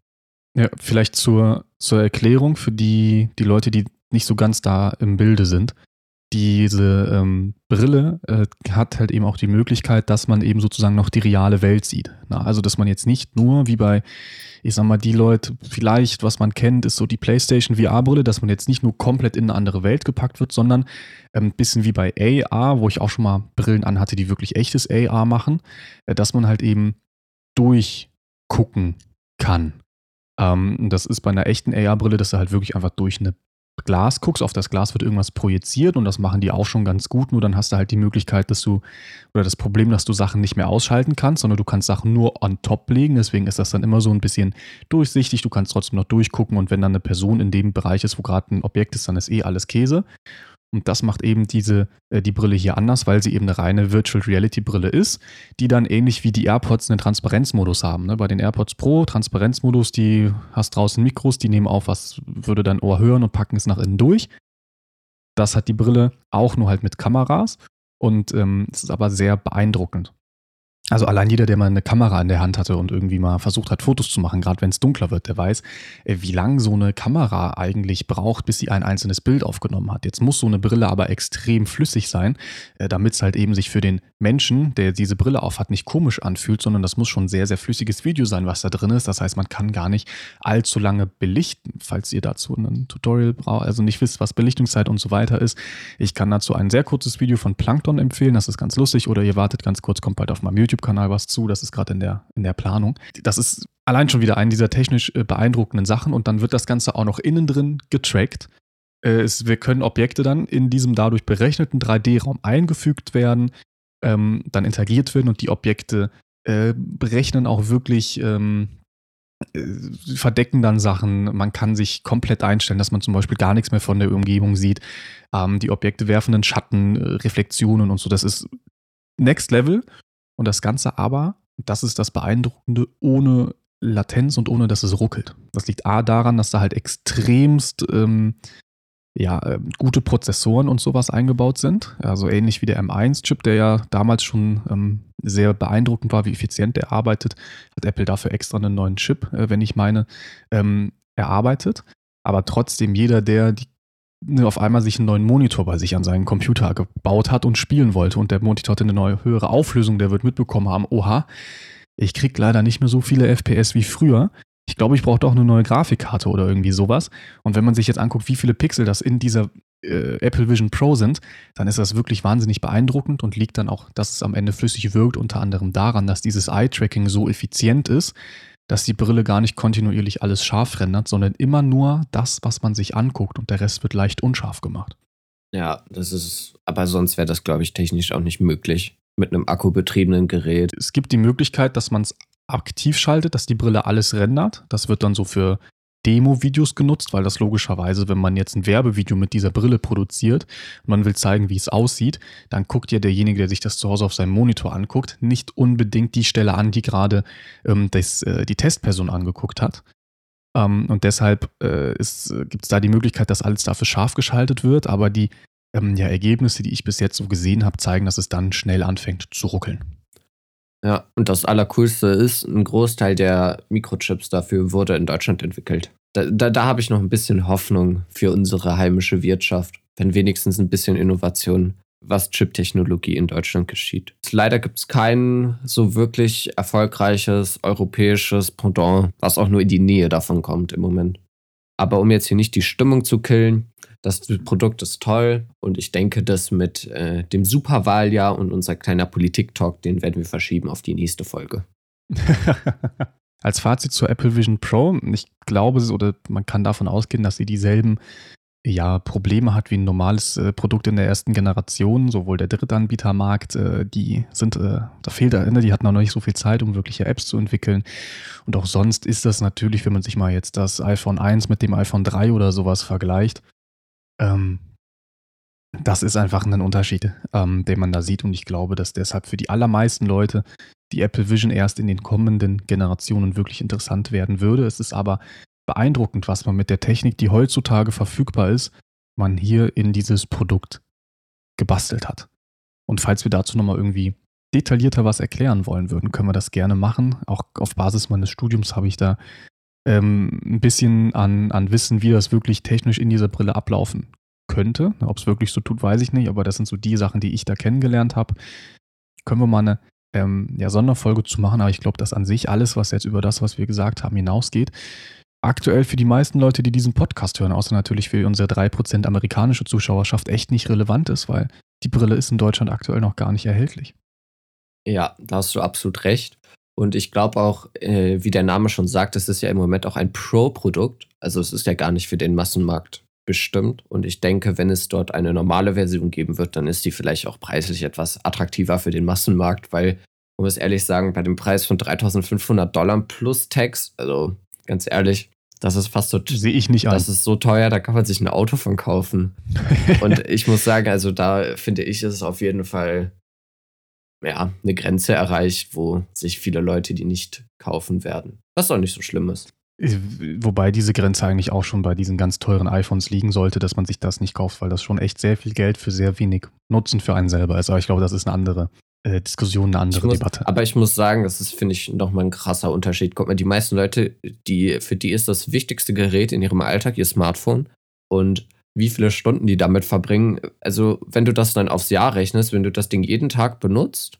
Ja, vielleicht zur, zur Erklärung für die, die Leute, die nicht so ganz da im Bilde sind. Diese ähm, Brille äh, hat halt eben auch die Möglichkeit, dass man eben sozusagen noch die reale Welt sieht. Na, also, dass man jetzt nicht nur wie bei, ich sag mal, die Leute, vielleicht, was man kennt, ist so die PlayStation VR-Brille, dass man jetzt nicht nur komplett in eine andere Welt gepackt wird, sondern ein ähm, bisschen wie bei AR, wo ich auch schon mal Brillen anhatte, die wirklich echtes AR machen, äh, dass man halt eben durchgucken kann. Ähm, das ist bei einer echten AR-Brille, dass du halt wirklich einfach durch eine Glas guckst, auf das Glas wird irgendwas projiziert und das machen die auch schon ganz gut, nur dann hast du halt die Möglichkeit, dass du, oder das Problem, dass du Sachen nicht mehr ausschalten kannst, sondern du kannst Sachen nur on top legen, deswegen ist das dann immer so ein bisschen durchsichtig, du kannst trotzdem noch durchgucken und wenn dann eine Person in dem Bereich ist, wo gerade ein Objekt ist, dann ist eh alles Käse. Und das macht eben diese, äh, die Brille hier anders, weil sie eben eine reine Virtual Reality Brille ist, die dann ähnlich wie die AirPods einen Transparenzmodus haben. Ne? Bei den AirPods Pro, Transparenzmodus, die hast draußen Mikros, die nehmen auf, was würde dein Ohr hören und packen es nach innen durch. Das hat die Brille auch nur halt mit Kameras und ähm, es ist aber sehr beeindruckend. Also allein jeder, der mal eine Kamera in der Hand hatte und irgendwie mal versucht hat, Fotos zu machen, gerade wenn es dunkler wird, der weiß, äh, wie lang so eine Kamera eigentlich braucht, bis sie ein einzelnes Bild aufgenommen hat. Jetzt muss so eine Brille aber extrem flüssig sein, äh, damit es halt eben sich für den Menschen, der diese Brille aufhat, nicht komisch anfühlt, sondern das muss schon sehr, sehr flüssiges Video sein, was da drin ist. Das heißt, man kann gar nicht allzu lange belichten, falls ihr dazu ein Tutorial braucht, also nicht wisst, was Belichtungszeit und so weiter ist. Ich kann dazu ein sehr kurzes Video von Plankton empfehlen, das ist ganz lustig, oder ihr wartet ganz kurz, kommt bald auf meinem YouTube YouTube-Kanal was zu. Das ist gerade in der, in der Planung. Das ist allein schon wieder eine dieser technisch äh, beeindruckenden Sachen und dann wird das Ganze auch noch innen drin getrackt. Äh, es, wir können Objekte dann in diesem dadurch berechneten 3D-Raum eingefügt werden, ähm, dann interagiert werden und die Objekte äh, berechnen auch wirklich. Ähm, äh, verdecken dann Sachen. Man kann sich komplett einstellen, dass man zum Beispiel gar nichts mehr von der Umgebung sieht. Ähm, die Objekte werfen dann Schatten, äh, Reflexionen und so. Das ist Next Level. Und das Ganze aber, das ist das Beeindruckende, ohne Latenz und ohne dass es ruckelt. Das liegt A daran, dass da halt extremst ähm, ja, äh, gute Prozessoren und sowas eingebaut sind. Also ähnlich wie der M1-Chip, der ja damals schon ähm, sehr beeindruckend war, wie effizient der arbeitet, hat Apple dafür extra einen neuen Chip, äh, wenn ich meine, ähm, erarbeitet. Aber trotzdem, jeder, der die auf einmal sich einen neuen Monitor bei sich an seinen Computer gebaut hat und spielen wollte und der Monitor hatte eine neue höhere Auflösung, der wird mitbekommen haben, oha, ich krieg leider nicht mehr so viele FPS wie früher. Ich glaube, ich brauche doch eine neue Grafikkarte oder irgendwie sowas. Und wenn man sich jetzt anguckt, wie viele Pixel das in dieser äh, Apple Vision Pro sind, dann ist das wirklich wahnsinnig beeindruckend und liegt dann auch, dass es am Ende flüssig wirkt, unter anderem daran, dass dieses Eye-Tracking so effizient ist, dass die Brille gar nicht kontinuierlich alles scharf rendert, sondern immer nur das, was man sich anguckt und der Rest wird leicht unscharf gemacht. Ja, das ist, aber sonst wäre das, glaube ich, technisch auch nicht möglich mit einem akkubetriebenen Gerät. Es gibt die Möglichkeit, dass man es aktiv schaltet, dass die Brille alles rendert. Das wird dann so für Demo-Videos genutzt, weil das logischerweise, wenn man jetzt ein Werbevideo mit dieser Brille produziert und man will zeigen, wie es aussieht, dann guckt ja derjenige, der sich das zu Hause auf seinem Monitor anguckt, nicht unbedingt die Stelle an, die gerade ähm, das, äh, die Testperson angeguckt hat. Ähm, und deshalb äh, gibt es da die Möglichkeit, dass alles dafür scharf geschaltet wird, aber die ähm, ja, Ergebnisse, die ich bis jetzt so gesehen habe, zeigen, dass es dann schnell anfängt zu ruckeln. Ja, und das Allercoolste ist, ein Großteil der Mikrochips dafür wurde in Deutschland entwickelt. Da, da, da habe ich noch ein bisschen Hoffnung für unsere heimische Wirtschaft, wenn wenigstens ein bisschen Innovation, was Chip-Technologie in Deutschland geschieht. Leider gibt es kein so wirklich erfolgreiches europäisches Pendant, was auch nur in die Nähe davon kommt im Moment. Aber um jetzt hier nicht die Stimmung zu killen, das Produkt ist toll und ich denke, dass mit äh, dem Superwahljahr und unser kleiner Politik-Talk, den werden wir verschieben auf die nächste Folge. [LAUGHS] Als Fazit zur Apple Vision Pro, ich glaube, oder man kann davon ausgehen, dass sie dieselben ja, Probleme hat wie ein normales äh, Produkt in der ersten Generation, sowohl der Drittanbietermarkt, äh, die sind, äh, da fehlt die hatten auch noch nicht so viel Zeit, um wirkliche Apps zu entwickeln. Und auch sonst ist das natürlich, wenn man sich mal jetzt das iPhone 1 mit dem iPhone 3 oder sowas vergleicht, ähm, das ist einfach ein Unterschied, ähm, den man da sieht. Und ich glaube, dass deshalb für die allermeisten Leute die Apple Vision erst in den kommenden Generationen wirklich interessant werden würde. Es ist aber beeindruckend, was man mit der Technik, die heutzutage verfügbar ist, man hier in dieses Produkt gebastelt hat. Und falls wir dazu nochmal irgendwie detaillierter was erklären wollen würden, können wir das gerne machen. Auch auf Basis meines Studiums habe ich da ähm, ein bisschen an, an Wissen, wie das wirklich technisch in dieser Brille ablaufen könnte. Ob es wirklich so tut, weiß ich nicht, aber das sind so die Sachen, die ich da kennengelernt habe. Können wir mal eine ähm, ja, Sonderfolge zu machen, aber ich glaube, dass an sich alles, was jetzt über das, was wir gesagt haben, hinausgeht, aktuell für die meisten Leute, die diesen Podcast hören, außer natürlich für unsere 3% amerikanische Zuschauerschaft, echt nicht relevant ist, weil die Brille ist in Deutschland aktuell noch gar nicht erhältlich. Ja, da hast du absolut recht. Und ich glaube auch, äh, wie der Name schon sagt, es ist ja im Moment auch ein Pro-Produkt. Also es ist ja gar nicht für den Massenmarkt bestimmt. Und ich denke, wenn es dort eine normale Version geben wird, dann ist die vielleicht auch preislich etwas attraktiver für den Massenmarkt, weil, man muss ehrlich sagen, bei dem Preis von 3500 Dollar plus Tax, also ganz ehrlich, das ist fast so. Sehe ich nicht an. Das ist so teuer, da kann man sich ein Auto von kaufen. [LAUGHS] Und ich muss sagen, also da finde ich, ist es auf jeden Fall ja, eine Grenze erreicht, wo sich viele Leute die nicht kaufen werden. Was auch nicht so schlimm ist. Wobei diese Grenze eigentlich auch schon bei diesen ganz teuren iPhones liegen sollte, dass man sich das nicht kauft, weil das schon echt sehr viel Geld für sehr wenig Nutzen für einen selber ist. Aber ich glaube, das ist eine andere äh, Diskussion, eine andere muss, Debatte. Aber ich muss sagen, das ist, finde ich, nochmal ein krasser Unterschied. Guck mal, die meisten Leute, die, für die ist das wichtigste Gerät in ihrem Alltag ihr Smartphone. Und wie viele Stunden die damit verbringen. Also, wenn du das dann aufs Jahr rechnest, wenn du das Ding jeden Tag benutzt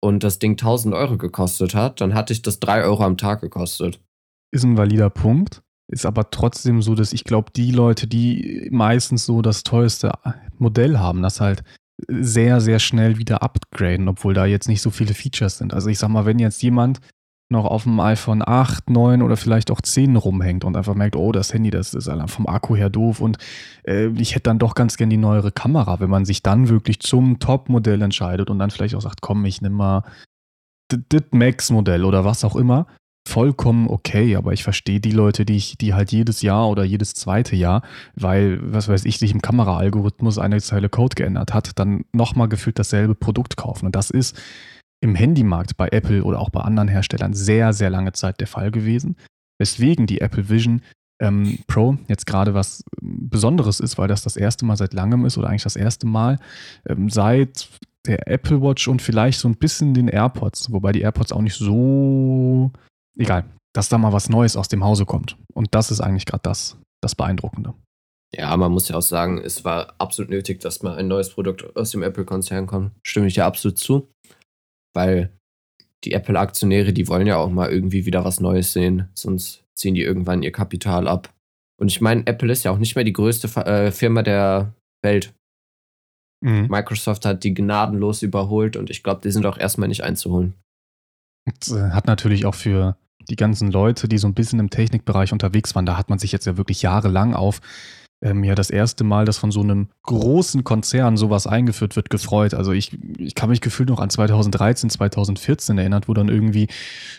und das Ding 1000 Euro gekostet hat, dann hatte ich das 3 Euro am Tag gekostet. Ist ein valider Punkt. Ist aber trotzdem so, dass ich glaube, die Leute, die meistens so das teuerste Modell haben, das halt sehr, sehr schnell wieder upgraden, obwohl da jetzt nicht so viele Features sind. Also ich sag mal, wenn jetzt jemand noch auf dem iPhone 8, 9 oder vielleicht auch 10 rumhängt und einfach merkt, oh, das Handy, das ist vom Akku her doof und äh, ich hätte dann doch ganz gern die neuere Kamera, wenn man sich dann wirklich zum Top-Modell entscheidet und dann vielleicht auch sagt, komm, ich nehme mal das Max-Modell oder was auch immer, vollkommen okay, aber ich verstehe die Leute, die ich, die halt jedes Jahr oder jedes zweite Jahr, weil, was weiß ich, sich im Kameraalgorithmus eine Zeile Code geändert hat, dann nochmal gefühlt dasselbe Produkt kaufen. Und das ist im Handymarkt bei Apple oder auch bei anderen Herstellern sehr, sehr lange Zeit der Fall gewesen. Weswegen die Apple Vision ähm, Pro jetzt gerade was Besonderes ist, weil das das erste Mal seit langem ist oder eigentlich das erste Mal ähm, seit der Apple Watch und vielleicht so ein bisschen den AirPods, wobei die AirPods auch nicht so egal, dass da mal was Neues aus dem Hause kommt. Und das ist eigentlich gerade das, das Beeindruckende. Ja, man muss ja auch sagen, es war absolut nötig, dass mal ein neues Produkt aus dem Apple-Konzern kommt. Stimme ich dir absolut zu. Weil die Apple-Aktionäre, die wollen ja auch mal irgendwie wieder was Neues sehen, sonst ziehen die irgendwann ihr Kapital ab. Und ich meine, Apple ist ja auch nicht mehr die größte äh, Firma der Welt. Mhm. Microsoft hat die gnadenlos überholt und ich glaube, die sind auch erstmal nicht einzuholen. Das äh, hat natürlich auch für die ganzen Leute, die so ein bisschen im Technikbereich unterwegs waren, da hat man sich jetzt ja wirklich jahrelang auf ähm, ja das erste Mal, dass von so einem großen Konzern sowas eingeführt wird, gefreut. Also ich, ich kann mich gefühlt noch an 2013, 2014 erinnert, wo dann irgendwie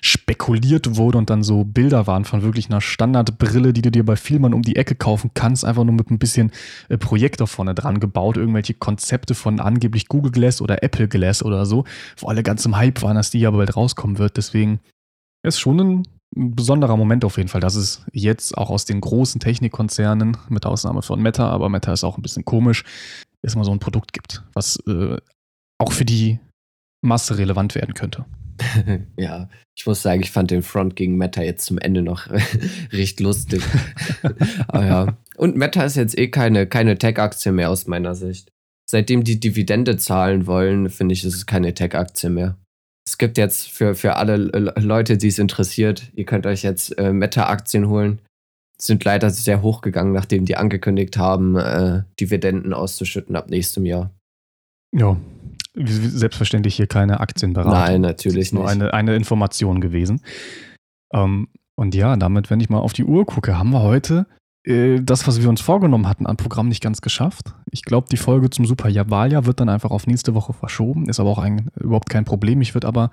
spekuliert wurde und dann so Bilder waren von wirklich einer Standardbrille, die du dir bei Vielmann um die Ecke kaufen kannst, einfach nur mit ein bisschen äh, Projektor vorne dran gebaut, irgendwelche Konzepte von angeblich Google Glass oder Apple Glass oder so, wo alle ganz im Hype waren, dass die ja bald rauskommen wird. Deswegen ist schon ein ein besonderer Moment auf jeden Fall, dass es jetzt auch aus den großen Technikkonzernen, mit Ausnahme von Meta, aber Meta ist auch ein bisschen komisch, es mal so ein Produkt gibt, was äh, auch für die Masse relevant werden könnte. [LAUGHS] ja, ich muss sagen, ich fand den Front gegen Meta jetzt zum Ende noch [LAUGHS] recht lustig. aber [LAUGHS] ja. Und Meta ist jetzt eh keine, keine Tech-Aktie mehr aus meiner Sicht. Seitdem die Dividende zahlen wollen, finde ich, ist es keine Tech-Aktie mehr es gibt jetzt für, für alle Leute, die es interessiert, ihr könnt euch jetzt äh, Meta-Aktien holen. Sind leider sehr hoch gegangen, nachdem die angekündigt haben, äh, Dividenden auszuschütten ab nächstem Jahr. Ja, selbstverständlich hier keine Aktienberatung. Nein, natürlich nur nicht. Nur eine, eine Information gewesen. Ähm, und ja, damit, wenn ich mal auf die Uhr gucke, haben wir heute äh, das, was wir uns vorgenommen hatten, an Programm nicht ganz geschafft. Ich glaube, die Folge zum Super Wahljahr wird dann einfach auf nächste Woche verschoben. Ist aber auch ein, überhaupt kein Problem. Ich würde aber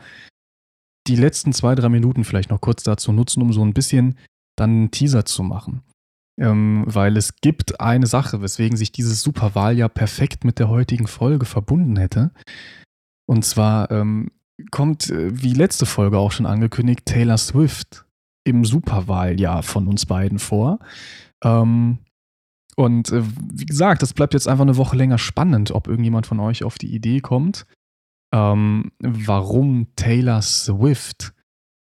die letzten zwei, drei Minuten vielleicht noch kurz dazu nutzen, um so ein bisschen dann einen Teaser zu machen. Ähm, weil es gibt eine Sache, weswegen sich dieses Superwahljahr perfekt mit der heutigen Folge verbunden hätte. Und zwar ähm, kommt, äh, wie letzte Folge auch schon angekündigt, Taylor Swift im Superwahljahr von uns beiden vor. Ähm, und äh, wie gesagt, das bleibt jetzt einfach eine Woche länger spannend, ob irgendjemand von euch auf die Idee kommt, ähm, warum Taylor Swift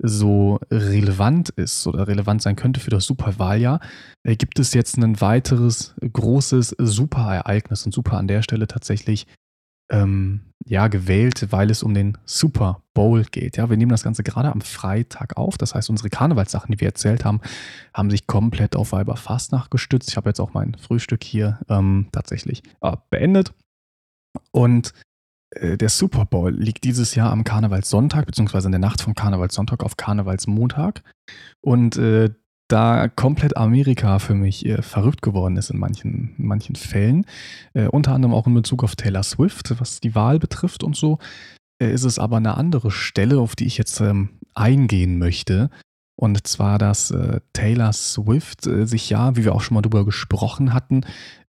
so relevant ist oder relevant sein könnte für das Superwahljahr, äh, gibt es jetzt ein weiteres großes Superereignis und Super an der Stelle tatsächlich ähm, ja, gewählt, weil es um den Super Bowl geht. Ja, wir nehmen das Ganze gerade am Freitag auf. Das heißt, unsere Karnevalssachen, die wir erzählt haben, haben sich komplett auf Weiberfastnacht gestützt. Ich habe jetzt auch mein Frühstück hier ähm, tatsächlich äh, beendet. Und äh, der Super Bowl liegt dieses Jahr am Karnevalssonntag, beziehungsweise in der Nacht vom Karnevalssonntag auf Karnevalsmontag. Und äh, da komplett Amerika für mich äh, verrückt geworden ist in manchen, in manchen Fällen, äh, unter anderem auch in Bezug auf Taylor Swift, was die Wahl betrifft und so, äh, ist es aber eine andere Stelle, auf die ich jetzt ähm, eingehen möchte. Und zwar, dass äh, Taylor Swift äh, sich ja, wie wir auch schon mal drüber gesprochen hatten,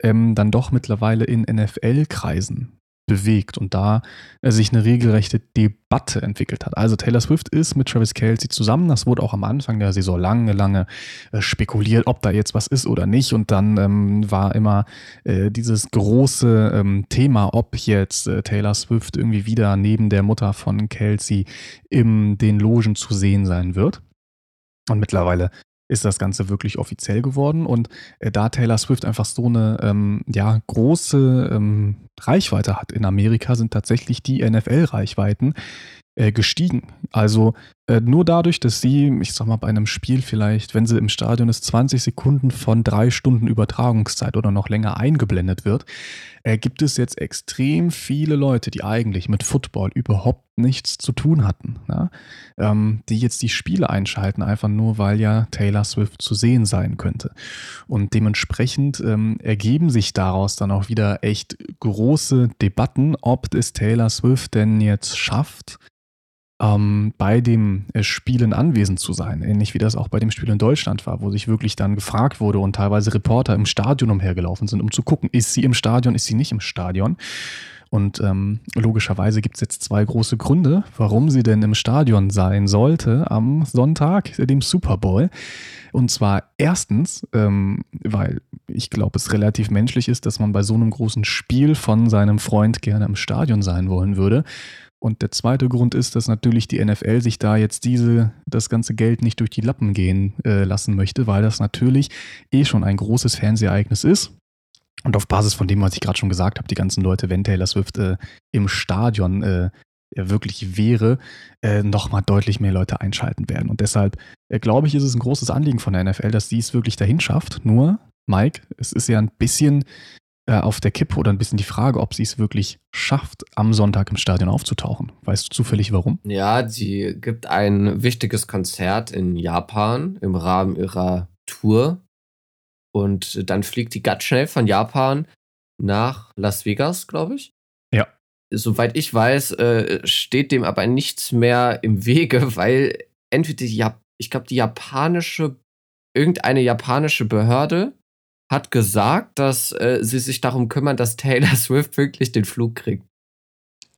ähm, dann doch mittlerweile in NFL-Kreisen bewegt und da äh, sich eine regelrechte Debatte entwickelt hat. Also Taylor Swift ist mit Travis Kelsey zusammen. Das wurde auch am Anfang der Saison lange, lange äh, spekuliert, ob da jetzt was ist oder nicht. Und dann ähm, war immer äh, dieses große ähm, Thema, ob jetzt äh, Taylor Swift irgendwie wieder neben der Mutter von Kelsey in den Logen zu sehen sein wird. Und mittlerweile ist das Ganze wirklich offiziell geworden. Und äh, da Taylor Swift einfach so eine ähm, ja, große ähm, Reichweite hat in Amerika, sind tatsächlich die NFL-Reichweiten äh, gestiegen. Also äh, nur dadurch, dass sie, ich sag mal, bei einem Spiel vielleicht, wenn sie im Stadion ist, 20 Sekunden von drei Stunden Übertragungszeit oder noch länger eingeblendet wird, äh, gibt es jetzt extrem viele Leute, die eigentlich mit Football überhaupt nichts zu tun hatten, ja? ähm, die jetzt die Spiele einschalten, einfach nur weil ja Taylor Swift zu sehen sein könnte. Und dementsprechend ähm, ergeben sich daraus dann auch wieder echt große Debatten, ob es Taylor Swift denn jetzt schafft, ähm, bei dem äh, Spielen anwesend zu sein. Ähnlich wie das auch bei dem Spiel in Deutschland war, wo sich wirklich dann gefragt wurde und teilweise Reporter im Stadion umhergelaufen sind, um zu gucken, ist sie im Stadion, ist sie nicht im Stadion. Und ähm, logischerweise gibt es jetzt zwei große Gründe, warum sie denn im Stadion sein sollte am Sonntag, dem Super Bowl. Und zwar erstens, ähm, weil ich glaube, es relativ menschlich ist, dass man bei so einem großen Spiel von seinem Freund gerne im Stadion sein wollen würde. Und der zweite Grund ist, dass natürlich die NFL sich da jetzt diese, das ganze Geld nicht durch die Lappen gehen äh, lassen möchte, weil das natürlich eh schon ein großes Fernsehereignis ist. Und auf Basis von dem, was ich gerade schon gesagt habe, die ganzen Leute, wenn Taylor Swift äh, im Stadion äh, wirklich wäre, äh, nochmal deutlich mehr Leute einschalten werden. Und deshalb äh, glaube ich, ist es ein großes Anliegen von der NFL, dass sie es wirklich dahin schafft. Nur, Mike, es ist ja ein bisschen auf der Kippe oder ein bisschen die Frage, ob sie es wirklich schafft, am Sonntag im Stadion aufzutauchen. Weißt du zufällig warum? Ja, sie gibt ein wichtiges Konzert in Japan im Rahmen ihrer Tour. Und dann fliegt die ganz schnell von Japan nach Las Vegas, glaube ich. Ja. Soweit ich weiß, äh, steht dem aber nichts mehr im Wege, [LAUGHS] weil entweder die, ich glaube, die japanische, irgendeine japanische Behörde hat gesagt, dass äh, sie sich darum kümmern, dass Taylor [LAUGHS] Swift wirklich den Flug kriegt.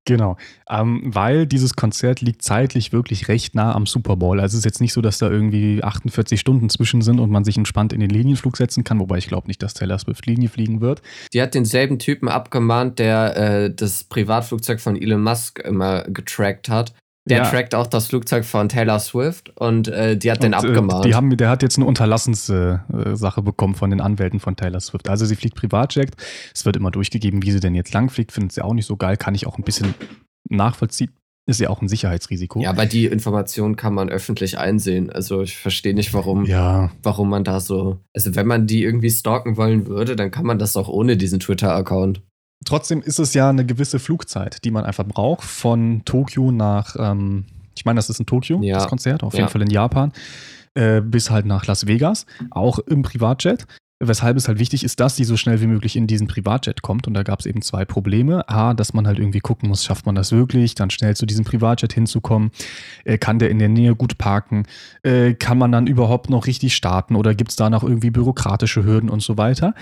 Genau, ähm, weil dieses Konzert liegt zeitlich wirklich recht nah am Super Bowl. Also es ist jetzt nicht so, dass da irgendwie 48 Stunden zwischen sind und man sich entspannt in den Linienflug setzen kann, wobei ich glaube nicht, dass Taylor Swift Linie fliegen wird. Die hat denselben Typen abgemahnt, der äh, das Privatflugzeug von Elon Musk immer getrackt hat. Der ja. trackt auch das Flugzeug von Taylor Swift und äh, die hat und, den äh, abgemahnt. Die haben, der hat jetzt eine Unterlassenssache bekommen von den Anwälten von Taylor Swift. Also sie fliegt Privatjet. Es wird immer durchgegeben, wie sie denn jetzt lang fliegt. Findet sie auch nicht so geil. Kann ich auch ein bisschen nachvollziehen. Ist ja auch ein Sicherheitsrisiko. Ja, aber die Information kann man öffentlich einsehen. Also ich verstehe nicht, warum, ja. warum man da so. Also wenn man die irgendwie stalken wollen würde, dann kann man das auch ohne diesen Twitter-Account. Trotzdem ist es ja eine gewisse Flugzeit, die man einfach braucht von Tokio nach, ähm, ich meine, das ist in Tokio, ja. das Konzert, auf jeden Fall in Japan, äh, bis halt nach Las Vegas, auch im Privatjet. Weshalb es halt wichtig ist, dass sie so schnell wie möglich in diesen Privatjet kommt. Und da gab es eben zwei Probleme. A, dass man halt irgendwie gucken muss, schafft man das wirklich, dann schnell zu diesem Privatjet hinzukommen. Äh, kann der in der Nähe gut parken? Äh, kann man dann überhaupt noch richtig starten oder gibt es da noch irgendwie bürokratische Hürden und so weiter?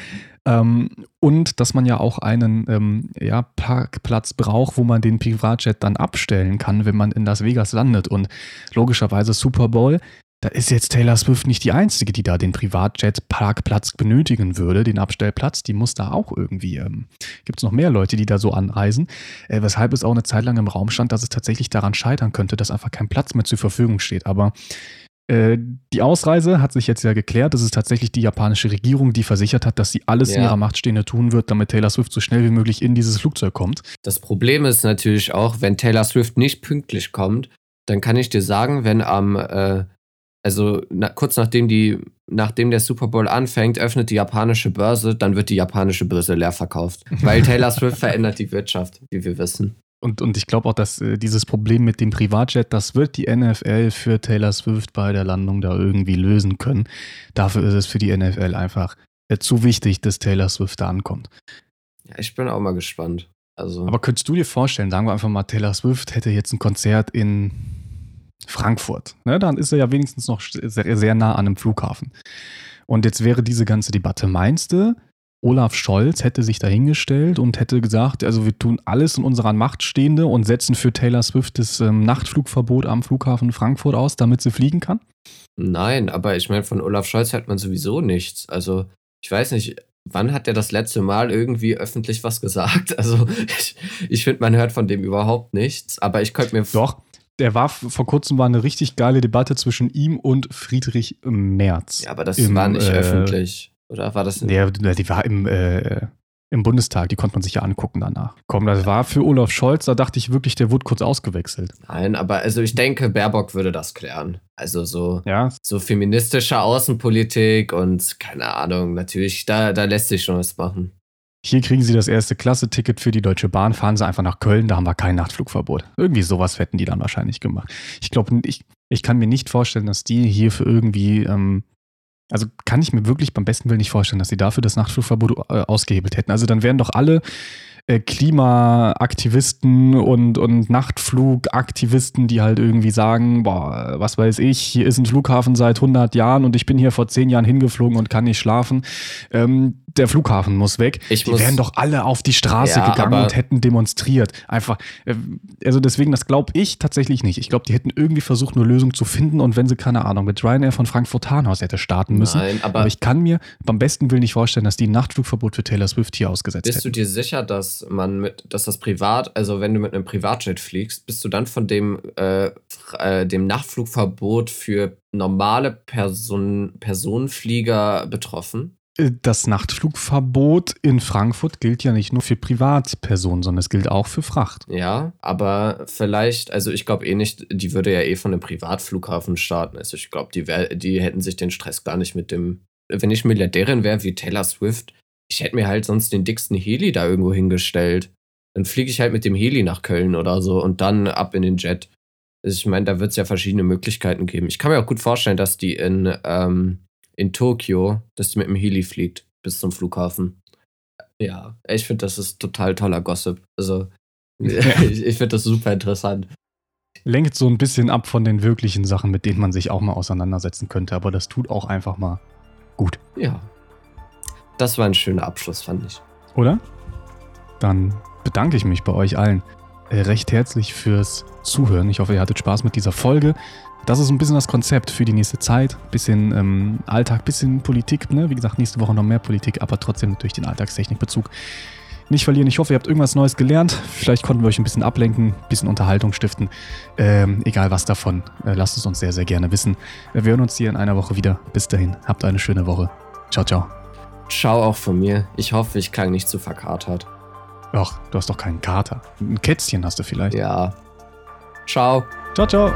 Ähm, und dass man ja auch einen ähm, ja, Parkplatz braucht, wo man den Privatjet dann abstellen kann, wenn man in Las Vegas landet. Und logischerweise Super Bowl da ist jetzt Taylor Swift nicht die Einzige, die da den Privatjet-Parkplatz benötigen würde, den Abstellplatz. Die muss da auch irgendwie, ähm, gibt es noch mehr Leute, die da so anreisen. Äh, weshalb es auch eine Zeit lang im Raum stand, dass es tatsächlich daran scheitern könnte, dass einfach kein Platz mehr zur Verfügung steht. Aber äh, die Ausreise hat sich jetzt ja geklärt. Das ist tatsächlich die japanische Regierung, die versichert hat, dass sie alles ja. in ihrer Macht Stehende tun wird, damit Taylor Swift so schnell wie möglich in dieses Flugzeug kommt. Das Problem ist natürlich auch, wenn Taylor Swift nicht pünktlich kommt, dann kann ich dir sagen, wenn am äh, also na, kurz nachdem die, nachdem der Super Bowl anfängt, öffnet die japanische Börse, dann wird die japanische Börse leer verkauft. [LAUGHS] Weil Taylor Swift verändert die Wirtschaft, wie wir wissen. Und, und ich glaube auch, dass äh, dieses Problem mit dem Privatjet, das wird die NFL für Taylor Swift bei der Landung da irgendwie lösen können. Dafür ist es für die NFL einfach äh, zu wichtig, dass Taylor Swift da ankommt. Ja, ich bin auch mal gespannt. Also. Aber könntest du dir vorstellen, sagen wir einfach mal, Taylor Swift hätte jetzt ein Konzert in Frankfurt. Ne, dann ist er ja wenigstens noch sehr, sehr nah an einem Flughafen. Und jetzt wäre diese ganze Debatte, meinst du, Olaf Scholz hätte sich dahingestellt und hätte gesagt, also wir tun alles in unserer Macht Stehende und setzen für Taylor Swift das ähm, Nachtflugverbot am Flughafen Frankfurt aus, damit sie fliegen kann? Nein, aber ich meine, von Olaf Scholz hört man sowieso nichts. Also, ich weiß nicht, wann hat er das letzte Mal irgendwie öffentlich was gesagt? [LAUGHS] Also, ich, ich finde, man hört von dem überhaupt nichts, aber ich könnte mir. Doch, der war vor kurzem war eine richtig geile Debatte zwischen ihm und Friedrich Merz. Ja, aber das im, war nicht äh, öffentlich. Oder war das? Nee, die war im, äh, im Bundestag, die konnte man sich ja angucken danach. Komm, das war für Olaf Scholz, da dachte ich wirklich, der wurde kurz ausgewechselt. Nein, aber also ich denke, Baerbock würde das klären. Also so, ja. so feministische Außenpolitik und keine Ahnung, natürlich, da, da lässt sich schon was machen. Hier kriegen Sie das erste Klasse-Ticket für die Deutsche Bahn, fahren Sie einfach nach Köln, da haben wir kein Nachtflugverbot. Irgendwie sowas hätten die dann wahrscheinlich gemacht. Ich glaube, ich, ich kann mir nicht vorstellen, dass die hier für irgendwie, ähm, also kann ich mir wirklich beim besten Willen nicht vorstellen, dass sie dafür das Nachtflugverbot äh, ausgehebelt hätten. Also dann wären doch alle Klimaaktivisten und, und Nachtflugaktivisten, die halt irgendwie sagen, boah, was weiß ich, hier ist ein Flughafen seit 100 Jahren und ich bin hier vor 10 Jahren hingeflogen und kann nicht schlafen. Ähm, der Flughafen muss weg. Ich die muss, wären doch alle auf die Straße ja, gegangen und hätten demonstriert. Einfach, äh, also deswegen, das glaube ich tatsächlich nicht. Ich glaube, die hätten irgendwie versucht, eine Lösung zu finden und wenn sie, keine Ahnung, mit Ryanair von Frankfurt-Tarnhaus hätte starten müssen. Nein, aber, aber, ich kann mir beim besten Willen nicht vorstellen, dass die ein Nachtflugverbot für Taylor Swift hier ausgesetzt hätten. Bist du dir sicher, dass man mit, dass das privat, also wenn du mit einem Privatjet fliegst, bist du dann von dem, äh, äh, dem Nachtflugverbot für normale Person, Personenflieger betroffen? Das Nachtflugverbot in Frankfurt gilt ja nicht nur für Privatpersonen, sondern es gilt auch für Fracht. Ja, aber vielleicht, also ich glaube eh nicht, die würde ja eh von einem Privatflughafen starten. Also ich glaube, die, die hätten sich den Stress gar nicht mit dem. Wenn ich Milliardärin wäre wie Taylor Swift, ich hätte mir halt sonst den dicksten Heli da irgendwo hingestellt. Dann fliege ich halt mit dem Heli nach Köln oder so und dann ab in den Jet. Also ich meine, da wird es ja verschiedene Möglichkeiten geben. Ich kann mir auch gut vorstellen, dass die in ähm, in Tokio, dass die mit dem Heli fliegt bis zum Flughafen. Ja, ich finde, das ist total toller Gossip. Also, [LAUGHS] ich, ich finde das super interessant. Lenkt so ein bisschen ab von den wirklichen Sachen, mit denen man sich auch mal auseinandersetzen könnte, aber das tut auch einfach mal gut. Ja. Das war ein schöner Abschluss, fand ich. Oder? Dann bedanke ich mich bei euch allen äh, recht herzlich fürs Zuhören. Ich hoffe, ihr hattet Spaß mit dieser Folge das ist ein bisschen das Konzept für die nächste Zeit. Bisschen ähm, Alltag, bisschen Politik. Ne? Wie gesagt, nächste Woche noch mehr Politik, aber trotzdem natürlich den Alltagstechnikbezug nicht verlieren. Ich hoffe, ihr habt irgendwas Neues gelernt. Vielleicht konnten wir euch ein bisschen ablenken, ein bisschen Unterhaltung stiften. Ähm, egal was davon, äh, lasst es uns sehr, sehr gerne wissen. Wir hören uns hier in einer Woche wieder. Bis dahin, habt eine schöne Woche. Ciao, ciao. Ciao auch von mir. Ich hoffe, ich klang nicht zu verkatert. Ach, du hast doch keinen Kater. Ein Kätzchen hast du vielleicht. Ja. Ciao. Ciao, ciao.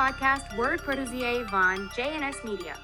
podcast Word Protege von JNS Media.